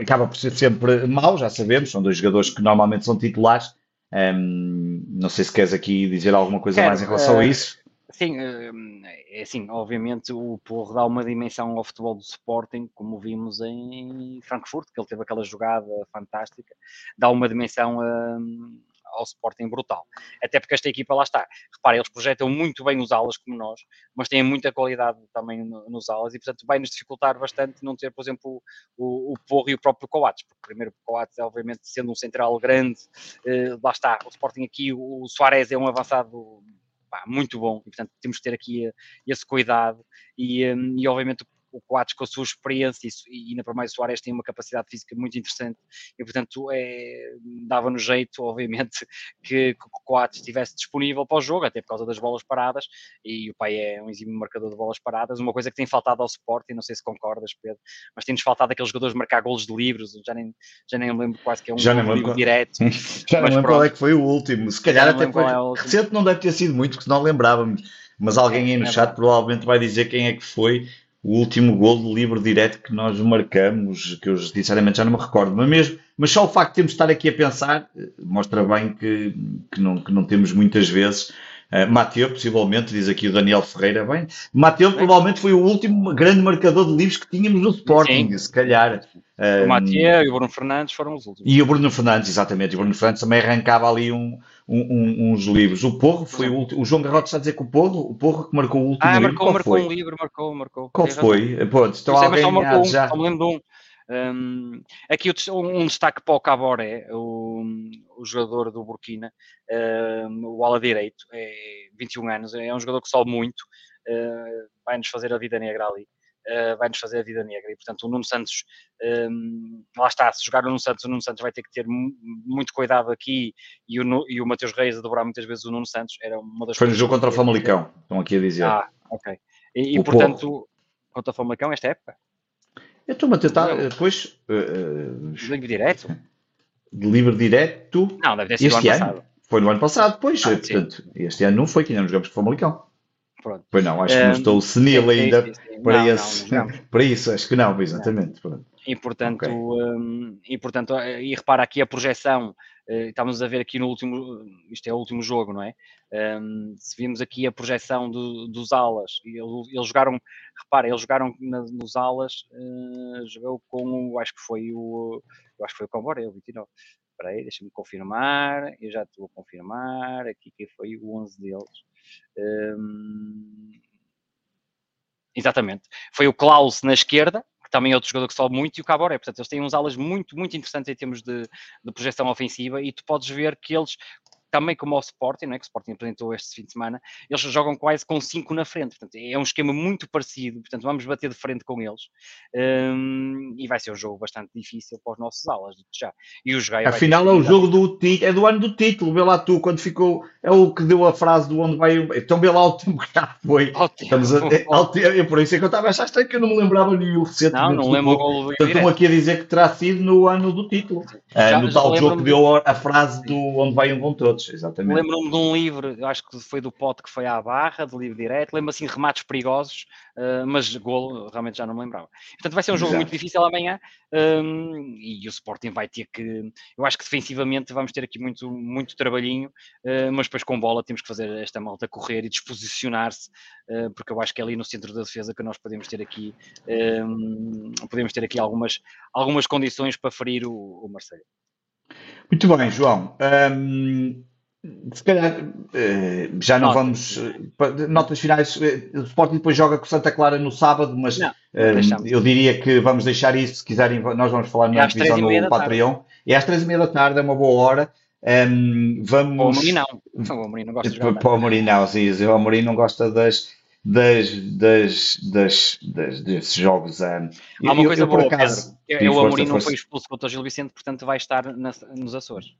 acaba por ser sempre mau, já sabemos, são dois jogadores que normalmente são titulares. Um, não sei se queres aqui dizer alguma coisa Quero, mais em relação a eh, isso. Sim, é assim, obviamente o Porro dá uma dimensão ao futebol do Sporting, como vimos em Frankfurt, que ele teve aquela jogada fantástica, dá uma dimensão hum, ao Sporting brutal. Até porque esta equipa lá está. Reparem, eles projetam muito bem os alas como nós, mas têm muita qualidade também no- nos alas e, portanto, vai-nos dificultar bastante não ter, por exemplo, o, o Porro e o próprio Coates, porque primeiro o Coates, obviamente, sendo um central grande, eh, lá está, o Sporting aqui, o, o Soares é um avançado muito bom e portanto temos que ter aqui eh, esse cuidado e, eh, e obviamente o Coates com a sua experiência e, e ainda para mais o Soares tem uma capacidade física muito interessante e portanto é, dava-nos jeito (laughs) obviamente que, que o Coates estivesse disponível para o jogo, até por causa das bolas paradas e o pai é um exímio marcador de bolas paradas, uma coisa que tem faltado ao Sporting, não sei se concordas Pedro, mas tem-nos faltado aqueles jogadores marcar golos de livros, já nem, já nem lembro quase que é um Já gol qual- direto Já não lembro qual pronto. é que foi o último. Se calhar até foi. qual é. Recente não deve ter sido muito, porque não lembrávamos. Mas alguém aí no É chat provavelmente vai dizer quem é que foi o último gol de livre direto que nós marcamos, que eu sinceramente já não me recordo. Mas, mesmo, mas só o facto de termos de estar aqui a pensar eh, mostra bem que, que, não, que não temos muitas vezes. Uh, Mateu, possivelmente, diz aqui o Daniel Ferreira. Bem, Mateu provavelmente foi o último grande marcador de livros que tínhamos no Sporting, Sim. se calhar. O Um, Matia e o Bruno Fernandes foram os últimos. e o Bruno Fernandes, exatamente. E o Bruno Fernandes também arrancava ali um, um- um- uns livros. O Porro foi o último. O João Garrote está a dizer que o Porro, o Porro que marcou o último Ah, livro. marcou, Qual marcou foi? um livro, marcou, marcou. Qual foi? Então Não sei, alguém só marcou um, já. só me lembro de um. Um, aqui um, destaque para o Caboré, o, o jogador do Burkina, um, o ala direito, é 21 anos, é um jogador que sobe muito, uh, vai-nos fazer a vida negra ali. Uh, vai-nos fazer a vida negra e portanto o Nuno Santos um, lá está, se jogar o Nuno Santos o Nuno Santos vai ter que ter mu- muito cuidado aqui e o, e o Mateus Reis a dobrar muitas vezes o Nuno Santos era uma das Foi no jogo contra o Famalicão. Estão aqui a dizer. ah, ok e, e, portanto contra o Famalicão esta época Eu estou-me a tentar, Não. eh, depois, eh, eh, Livre direto? de (laughs) livre direto. Não, deve ter sido Este ano ano? passado. Foi no ano passado, pois. Ah, eh, portanto, este ano não foi, que ainda não jogamos com o Famalicão. Pronto. Pois não, acho que não Um, estou senil ainda para, Não, não, esse, não jogamos. (laughs) para isso. Acho que não, exatamente. Pronto. E portanto, Ok. hum, e portanto, e repara aqui a projeção, eh, estamos a ver aqui no último, isto é o último jogo, não é? Hum, se vimos aqui a projeção do- dos alas, e eles, eles jogaram, repara, eles jogaram na- nos alas, eh, jogou com, o- acho que foi o, acho que foi o Comboré, o 29. Espera aí, deixa-me confirmar, eu já estou a confirmar, aqui que foi o 11 deles. Hum, Exatamente. Foi o Klaus na esquerda, que também é outro jogador que sobe muito, e o Caboré. Portanto, eles têm uns alas muito, muito interessantes em termos de, de projeção ofensiva, e tu podes ver que eles, também como o Sporting, não é? que o Sporting apresentou este fim de semana, eles jogam quase com 5 na frente. Portanto, é um esquema muito parecido. Portanto, vamos bater de frente com eles. Hum, e vai ser um jogo bastante difícil para os nossos alas, já. E os Gaia Afinal, é o jogo do título, é do ano do título. Vê lá tu, quando ficou. É o que deu a frase do onde vai. o- Então vê lá o tempo que já foi. Ao tempo. Estamos a, é, ao é por isso é que eu estava a achar estranho que eu não me lembrava nenhum recentemente. Não, não do lembro o do estão aqui a dizer que terá sido no ano do título. Já- no já tal jogo que deu a, a frase do onde vai um vão todos. Todos, exatamente. Lembro-me de um livro, eu acho que foi do Pote que foi à barra, de livro direto, lembro assim remates perigosos, uh, mas golo realmente já não me lembrava. Portanto, vai ser um jogo Exato. muito difícil amanhã um, e o Sporting vai ter que, eu acho que defensivamente vamos ter aqui muito, muito trabalhinho, uh, mas depois com bola temos que fazer esta malta correr e disposicionar-se, uh, porque eu acho que é ali no centro da defesa que nós podemos ter aqui, um, podemos ter aqui algumas, algumas condições para ferir o, o Marcelo. Muito bem, João. Um, se calhar eh, já não notas. vamos. Eh, notas finais. Eh, o Sporting depois joga com Santa Clara no sábado, mas não, eu diria que vamos deixar isso. Se quiserem, nós vamos falar na divisão no Patreon. E às três e meia da tarde é uma boa hora. Um, vamos. O Amorim não. O Amorim não gosta de jogar. Para o Amorim não, sim. O Amorim não gosta das, das, das, das, das desses jogos. Um, Há uma eu, coisa eu, boa, acaso, Pedro. o Amorim não foi expulso contra o Gil Vicente, portanto vai estar na, nos Açores.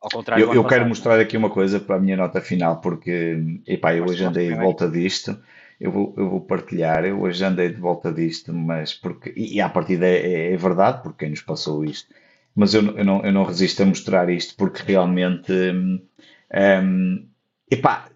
Ao contrário, eu, eu quero mostrar aqui uma coisa para a minha nota final, porque epá, eu hoje andei de volta disto. Eu vou, eu vou partilhar, eu hoje andei de volta disto, mas porque, e a partida é, é, verdade, porque quem nos passou isto, mas eu, eu, não, eu não resisto a mostrar isto porque realmente um, um, epá,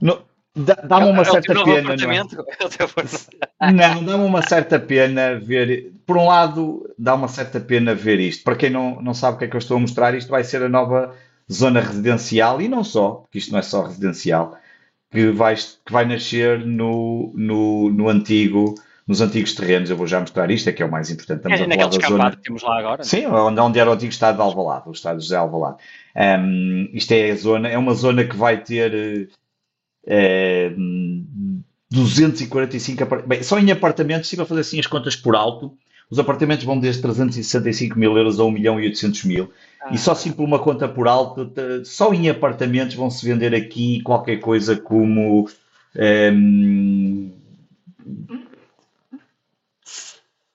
não, Dá-me uma é certa pena. Não, é? não dá-me uma certa pena ver. Por um lado, dá uma certa pena ver isto. Para quem não, não sabe o que é que eu estou a mostrar, isto vai ser a nova zona residencial e não só, porque isto não é só residencial, que vai, que vai nascer no, no, no antigo nos antigos terrenos, eu vou já mostrar isto, é que é o mais importante. Estamos é, a falar da zona... que temos lá agora. Sim, onde, onde era o antigo estado de Alvalade, o estado de José Alvalade. Um, isto é a zona, é uma zona que vai ter 245 apartamentos. Bem, só em apartamentos, se eu fazer assim as contas por alto, os apartamentos vão desde 365 mil euros a 1 milhão e 800 mil. Ah. E só assim por uma conta por alto, só em apartamentos vão se vender aqui qualquer coisa como. Um,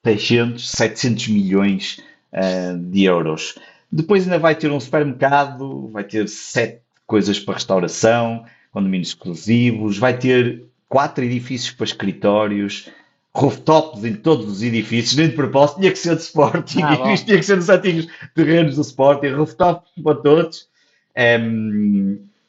600, 700 milhões uh, de euros. Depois ainda vai ter um supermercado, vai ter sete coisas para restauração, condomínios exclusivos, vai ter quatro edifícios para escritórios, rooftops em todos os edifícios, nem de propósito, tinha que ser de Sporting, ah, (laughs) isto tinha que ser nos antigos terrenos do Sporting, rooftops para todos. É,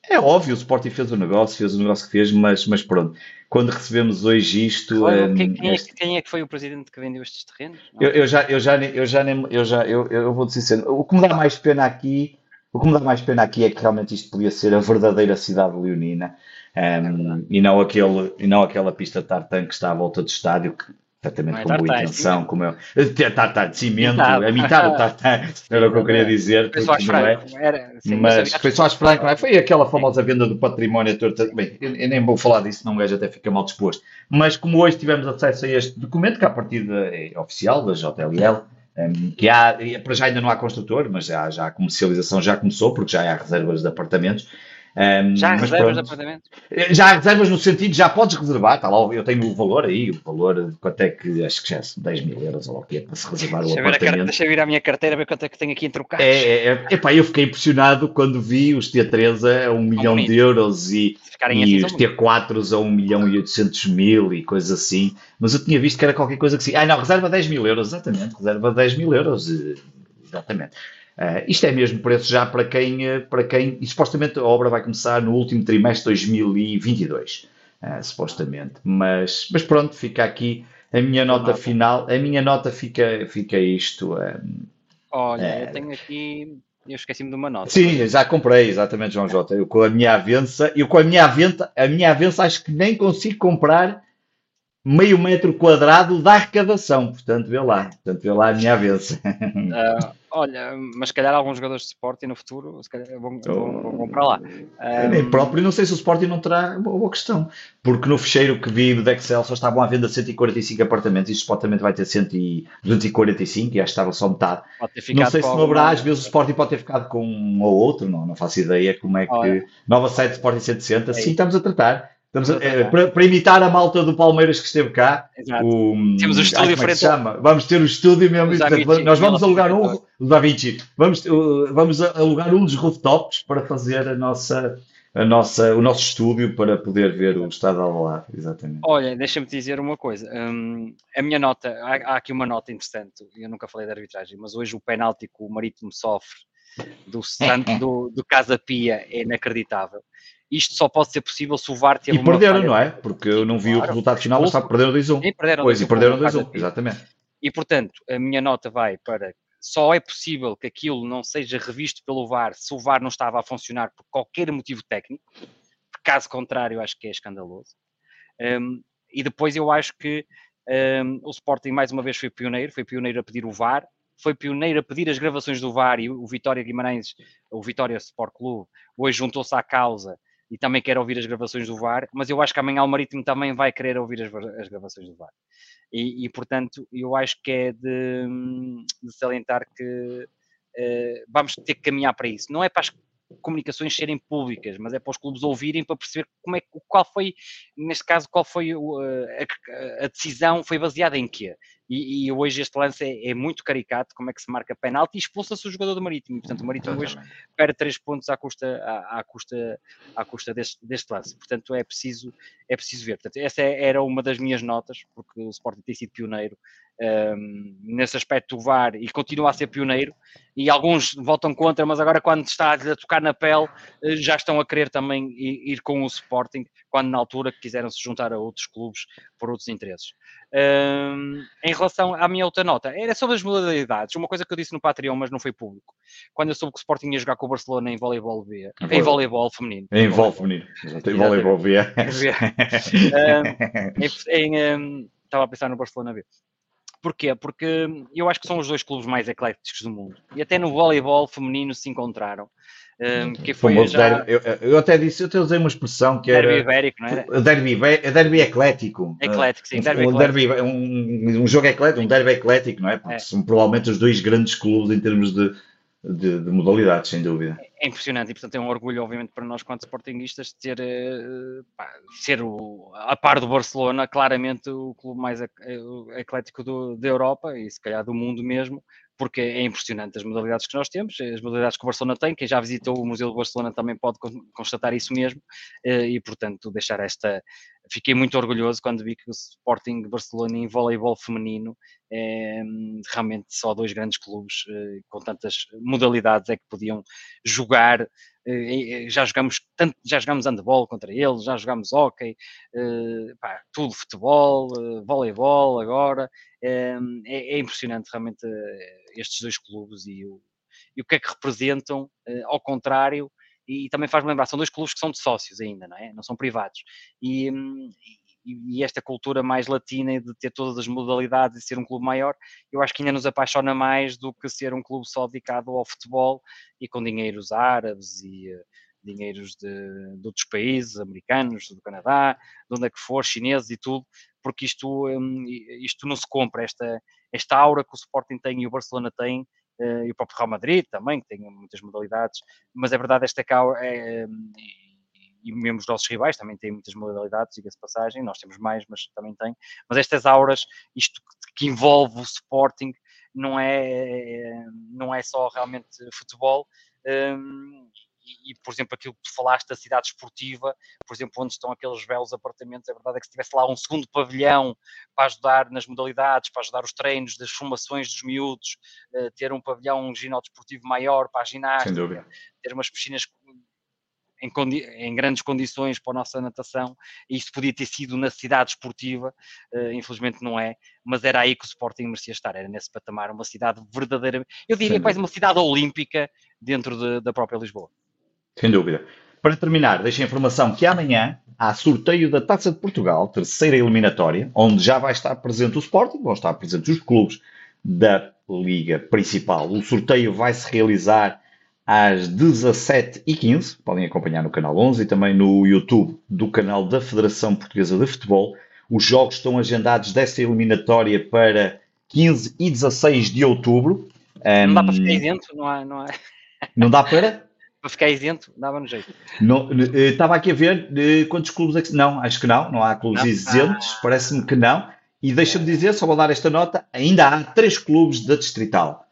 é óbvio, o Sporting fez o negócio, fez o negócio que fez, mas, mas pronto, quando recebemos hoje isto. um, quem, quem, este... é, quem, é, que foi o presidente que vendeu estes terrenos? Eu, eu, já, eu já, eu já, eu já, eu, eu vou dizer o que me dá mais pena aqui o que me dá mais pena aqui é que realmente isto podia ser a verdadeira cidade leonina um, é e, não aquele, e não aquela pista de tartan que está à volta do estádio, que Exatamente, é com boa intenção, como eu. Tartar de cimento, a imitar o tartar, (laughs) era o que eu queria dizer. Mas pessoas franco, é? foi aquela famosa venda do património todo. Bem, eu, nem vou falar disso, não o gajo até fica mal disposto. Mas como hoje tivemos acesso a este documento, que a partir é oficial da JLL, que há, para já ainda não há construtor, mas já, já a comercialização já começou, porque já há reservas de apartamentos. Um, já reservas de apartamentos? Eh, já reservas no sentido, já podes reservar, está lá, eu tenho o valor aí, o valor, quanto é que, acho que já são 10 mil euros ou o que é para se reservar deixa o apartamento. deixa eu vir à minha carteira ver quanto é que tenho aqui entre o carro. É, é, é, epá, eu fiquei impressionado quando vi os T3 a 1 milhão de euros e, e os T4 a 1 milhão e 800 mil e coisas assim, mas eu tinha visto que era qualquer coisa que sim. Ah, não, reserva 10 mil euros, exatamente, reserva 10 mil euros, eh, exatamente. Uh, isto é mesmo preço já para quem, uh, para quem, e supostamente a obra vai começar no último trimestre de 2022, uh, supostamente. Mas, mas pronto, fica aqui a minha nota final. A minha nota fica, fica isto. Olha, eu tenho aqui. Eu esqueci-me de uma nota. Sim, já comprei, exatamente, João Jota. Eu com a minha avença, eu com a minha avença, a minha avença acho que nem consigo comprar meio metro quadrado da arrecadação. Portanto, vê lá. Portanto, vê lá a minha avença. Uh, (laughs) olha, mas se calhar alguns jogadores de Sporting no futuro se calhar vão, vão, vão para lá. Um... Nem próprio, não sei se o Sporting não terá boa, boa questão. Porque no fecheiro que vi do Excel só estavam à venda 145 apartamentos e supostamente vai ter 100 245 e acho que estava só metade. Não sei se não haverá, às vezes o Sporting pode ter ficado com um ou outro, não, não faço ideia como é que. Olha. Nova site Sporting 160, é sim, estamos a tratar. Estamos a, é, para, para, imitar a malta do Palmeiras que esteve cá. O, Temos o estúdio ai, é chama? Vamos ter o estúdio mesmo. Portanto, nós vamos alugar um. Da Vinci. Vamos, vamos alugar um dos rooftops para fazer a nossa, a nossa, o nosso estúdio para poder ver o estado de Alvalade. Exatamente. Olha, deixa-me dizer uma coisa. Hum, a minha nota, há, há, aqui uma nota interessante. Eu nunca falei de arbitragem, mas hoje o penalti que o Marítimo sofre do, (laughs) do, do Casa Pia é inacreditável. Isto só pode ser possível se o VAR teve E perderam, não é? Porque eu não vi claro, o resultado final, mas está, perderam 2-1. E perderam pois, 2 e perderam 2-1, exatamente. E, portanto, a minha nota vai para só é possível que aquilo não seja revisto pelo VAR se o VAR não estava a funcionar por qualquer motivo técnico. Caso contrário, acho que é escandaloso. Um, e depois eu acho que um, o Sporting mais uma vez foi pioneiro, foi pioneiro a pedir o VAR, foi pioneiro a pedir as gravações do VAR e o Vitória Guimarães, o Vitória Sport Clube, hoje juntou-se à causa e também quer ouvir as gravações do VAR, mas eu acho que amanhã o Marítimo também vai querer ouvir as, as gravações do VAR. E, e, portanto, eu acho que é de, de salientar que uh, vamos ter que caminhar para isso. Não é para as comunicações serem públicas, mas é para os clubes ouvirem para perceber como é, qual foi, neste caso, qual foi a, a decisão, foi baseada em quê? E, e, hoje este lance é, é, muito caricato, como é que se marca penalti e expulsa-se o jogador do Marítimo. Portanto, o Marítimo hoje perde três pontos à custa, à, à custa, à custa deste, deste, lance. Portanto, é preciso, é preciso ver. Portanto, essa era uma das minhas notas, porque o Sporting tem sido pioneiro um, nesse aspecto do VAR e continua a ser pioneiro. E alguns votam contra, mas agora quando está a tocar na pele, eh, já estão a querer também ir com o Sporting, quando na altura quiseram se juntar a outros clubes por outros interesses. Um, em relação à minha outra nota, era sobre as modalidades. Uma coisa que eu disse no Patreon, mas não foi público. Quando eu soube que o Sporting ia jogar com o Barcelona em voleibol B, em, em voleibol feminino. Em voleibol feminino, em voleibol B. estava a pensar no Barcelona B. Porquê? Porque eu acho que são os dois clubes mais ecléticos do mundo. E até no voleibol feminino se encontraram. Um, que foi já... derby, eu, eu, até disse, eu até usei uma expressão que derby era... Derby ibérico, não era? Derby, derby eclético. Eclético, sim. Derby um, derby, um, um jogo eclético, um derby eclético, não é? Porque é. são provavelmente os dois grandes clubes em termos de, de, de, modalidades, sem dúvida. É impressionante e, portanto, é um orgulho, obviamente, para nós, quanto sportinguistas, ter, uh, pá, ser o, a par do Barcelona, claramente o clube mais eclético do, da Europa e, se calhar, do mundo mesmo, porque é impressionante as modalidades que nós temos, as modalidades que o Barcelona tem. Quem já visitou o Museu do Barcelona também pode constatar isso mesmo, eh, e portanto, deixar esta. Fiquei muito orgulhoso quando vi que o Sporting Barcelona em voleibol feminino é realmente só dois grandes clubes eh, com tantas modalidades é que podiam jogar já jogamos tanto, já jogamos handball contra eles, já jogamos hockey, eh, pá, tudo futebol, eh, voleibol agora, é, é, impressionante realmente estes dois clubes e o, e o que é que representam, ao contrário, e, também faz-me lembrar, são dois clubes que são de sócios ainda, não é? Não são privados. E, hum, e, esta cultura mais latina de ter todas as modalidades e ser um clube maior, eu acho que ainda nos apaixona mais do que ser um clube só dedicado ao futebol e com dinheiros árabes e uh, dinheiros de, de, outros países, americanos, do Canadá, de onde é que for, chineses e tudo, porque isto, um, isto não se compra, esta, esta aura que o Sporting tem e o Barcelona tem, uh, e o próprio Real Madrid também, que tem muitas modalidades, mas é verdade, esta é, hum, e mesmo os nossos rivais também têm muitas modalidades, diga-se passagem, nós temos mais, mas também tem. Mas estas auras, isto que envolve o Sporting, não é, não é só realmente futebol. Um, e, por exemplo, aquilo que tu falaste da cidade esportiva, por exemplo, onde estão aqueles belos apartamentos, a verdade é que se tivesse lá um segundo pavilhão para ajudar nas modalidades, para ajudar os treinos, das formações dos miúdos, uh, ter um pavilhão, um ginásio desportivo maior para a ginástica, ter umas piscinas em, em, grandes condições para a nossa natação, e isso podia ter sido na cidade esportiva, uh, infelizmente não é, mas era aí que o Sporting merecia estar, era nesse patamar, uma cidade verdadeiramente, eu diria quase uma cidade olímpica dentro de, da própria Lisboa. Sem dúvida. Para terminar, deixo a informação que amanhã há sorteio da Taça de Portugal, terceira eliminatória, onde já vai estar presente o Sporting, vão estar presentes os clubes da Liga Principal. O sorteio vai se realizar às 17h15. Podem acompanhar no canal 11 e também no YouTube do canal da Federação Portuguesa de Futebol. Os jogos estão agendados desta eliminatória para 15 e 16 de outubro. Não dá para ficar isento, não há. Não, há... não dá para? (laughs) para ficar isento, dava no jeito. Não, eh, estava aqui a ver eh, quantos clubes é que. Não, acho que não, não há clubes não. isentos, ah. parece-me que não. E deixa-me dizer, só vou dar esta nota: ainda há três clubes da Distrital: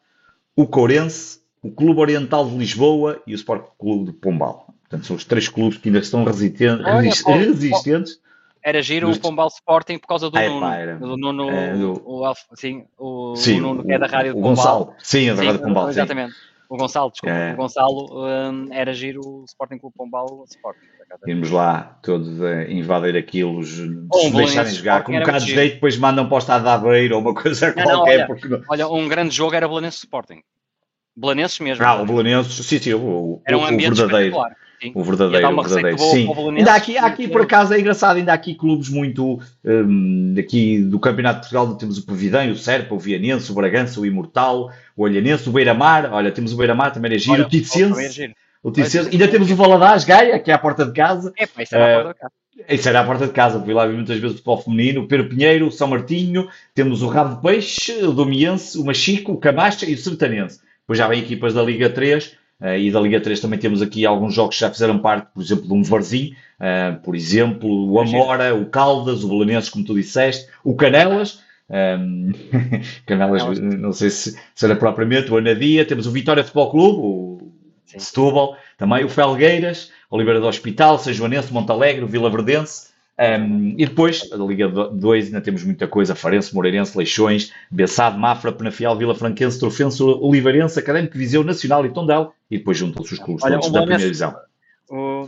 o Courense, o Clube Oriental de Lisboa e o Sport Clube de Pombal. Portanto, são os três clubes que ainda estão resistentes. Olha, resistentes era giro o Pombal Sporting por causa do Ai, Nuno. Pá, do Nuno, é, do... O, sim, o, sim, o Nuno que é da Rádio o, Pombal. Sim, é da Rádio Pombal. Exatamente. O Gonçalo, desculpa, é. o Gonçalo um, era giro o Sporting Clube Pombal Sporting. Irmos lá todos a invadir aquilo, se um deixarem jogar, com um bocado de jeito, depois mandam para o estado de Aveiro ou uma (laughs) coisa não, qualquer. Não, olha, porque... olha, um grande jogo era Belenenses Sporting. Belenenses mesmo. Ah, o Belenenses, sim, sim, o, era um o verdadeiro. Sim. O verdadeiro, o verdadeiro. Sim. Ainda aqui, aqui por acaso é engraçado, ainda há aqui clubes muito um, aqui do Campeonato de Portugal, temos o Pavidão, o Serpa, o Vianense, o Bragança, o Imortal, o Olhanense, o Beira-Mar, olha, temos o Beira-Mar, também era giro, olha, o Ticense, o Ticense, ainda temos o Valadares, Gaia, que é à porta de casa. É, pá, isso era à porta de casa. Isso era à porta de casa, fui lá vi muitas vezes o futebol feminino, o Pedro Pinheiro, o São Martinho, temos o Rabo de Peixe, o Domiense, o Machico, o Camacha e o Sertanense. Depois já vem equipas da Liga 3, Uh, e da Liga 3 também temos aqui alguns jogos que já fizeram parte, por exemplo, de um Varzim, uh, por exemplo, o Amora, o Caldas, o Belenenses, como tu disseste, o Canelas, (laughs) um, Canelas, não sei se, se era propriamente, o Anadia, temos o Vitória Futebol Clube, o Sim. Setúbal, também o Felgueiras, Oliveira do Hospital, São Joanense, Montalegre, o Vila Verdense, um, e depois, a Liga 2, ainda temos muita coisa: Farense, Moreirense, Leixões, Bessado, Mafra, Penafiel, Vila Franquense, Trofense, Oliveirense, Académico, Viseu, Nacional e Tondela. E depois juntam-se os clubes todos da primeira divisão.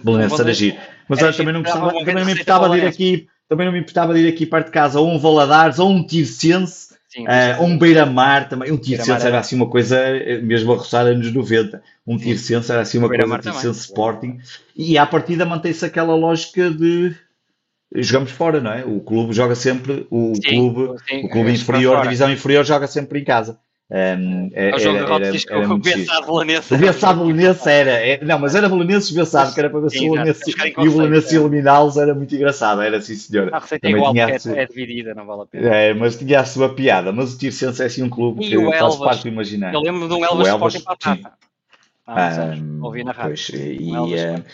Belenense era giro. Mas olha, também não, gostava, também não me importava de ir aqui, também não me importava de ir aqui perto de casa, ou um Valadares, ou um Tircense, uh, ou um Beira-Mar também. Um Tircense era assim uma coisa, eh, mesmo a roçar anos 90. Um Tircense era assim uma coisa, Tircense Sporting. E à partida mantém-se aquela lógica de jogamos fora, não é? O clube joga sempre, o sim, clube, sim, o clube inferior, a divisão inferior joga sempre em casa. Um, é, o jogo era, era, era, era o Bessado Belenense. O Bessado era, é, não, mas era Belenenses Bessado, que era para ver se o Belenense e o Belenense eliminá-los era muito engraçado, era assim senhor. A receita é igual, porque é, é dividida, não vale a pena. É, mas tinha a sua piada, mas o Tircense é assim um clube e que faz parte do imaginar. Eu lembro de um Elvas, Elvas Sporting para um, ouvi na rádio. Pois, e, uh,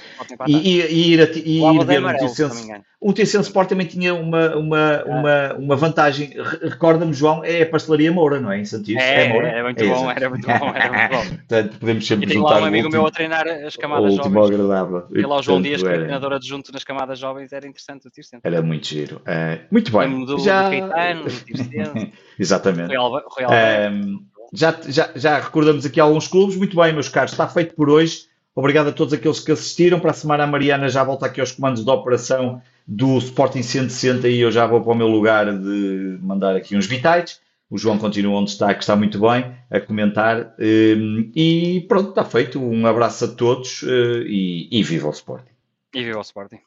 e, ir, a, e ir ver o Tircense. O Sport também tinha uma, uma, ah. uma, uma vantagem. Recorda-me, João, é a pastelaria Moura, não é? Em Santos? É, é, é muito é bom, era muito bom, era muito bom. (laughs) Portanto, podemos sempre juntar lá um amigo meu a treinar as camadas jovens. agradável. E lá o João Dias, que é treinador adjunto nas camadas jovens, era interessante o Tircense. Era muito giro. Uh, muito bem. Do, Já... do Caetano, do Tircense. (laughs) Exatamente. Rui Alberto. Já, já, já recordamos aqui alguns clubes. Muito bem, meus caros, está feito por hoje. Obrigado a todos aqueles que assistiram. Para a semana, a Mariana já volta aqui aos comandos de operação do Sporting 160 e eu já vou para o meu lugar de mandar aqui uns bitites. O João continua onde está, que está muito bem, a comentar. Hum, e pronto, está feito. Um abraço a todos eh, e, e viva o Sporting. E viva o Sporting.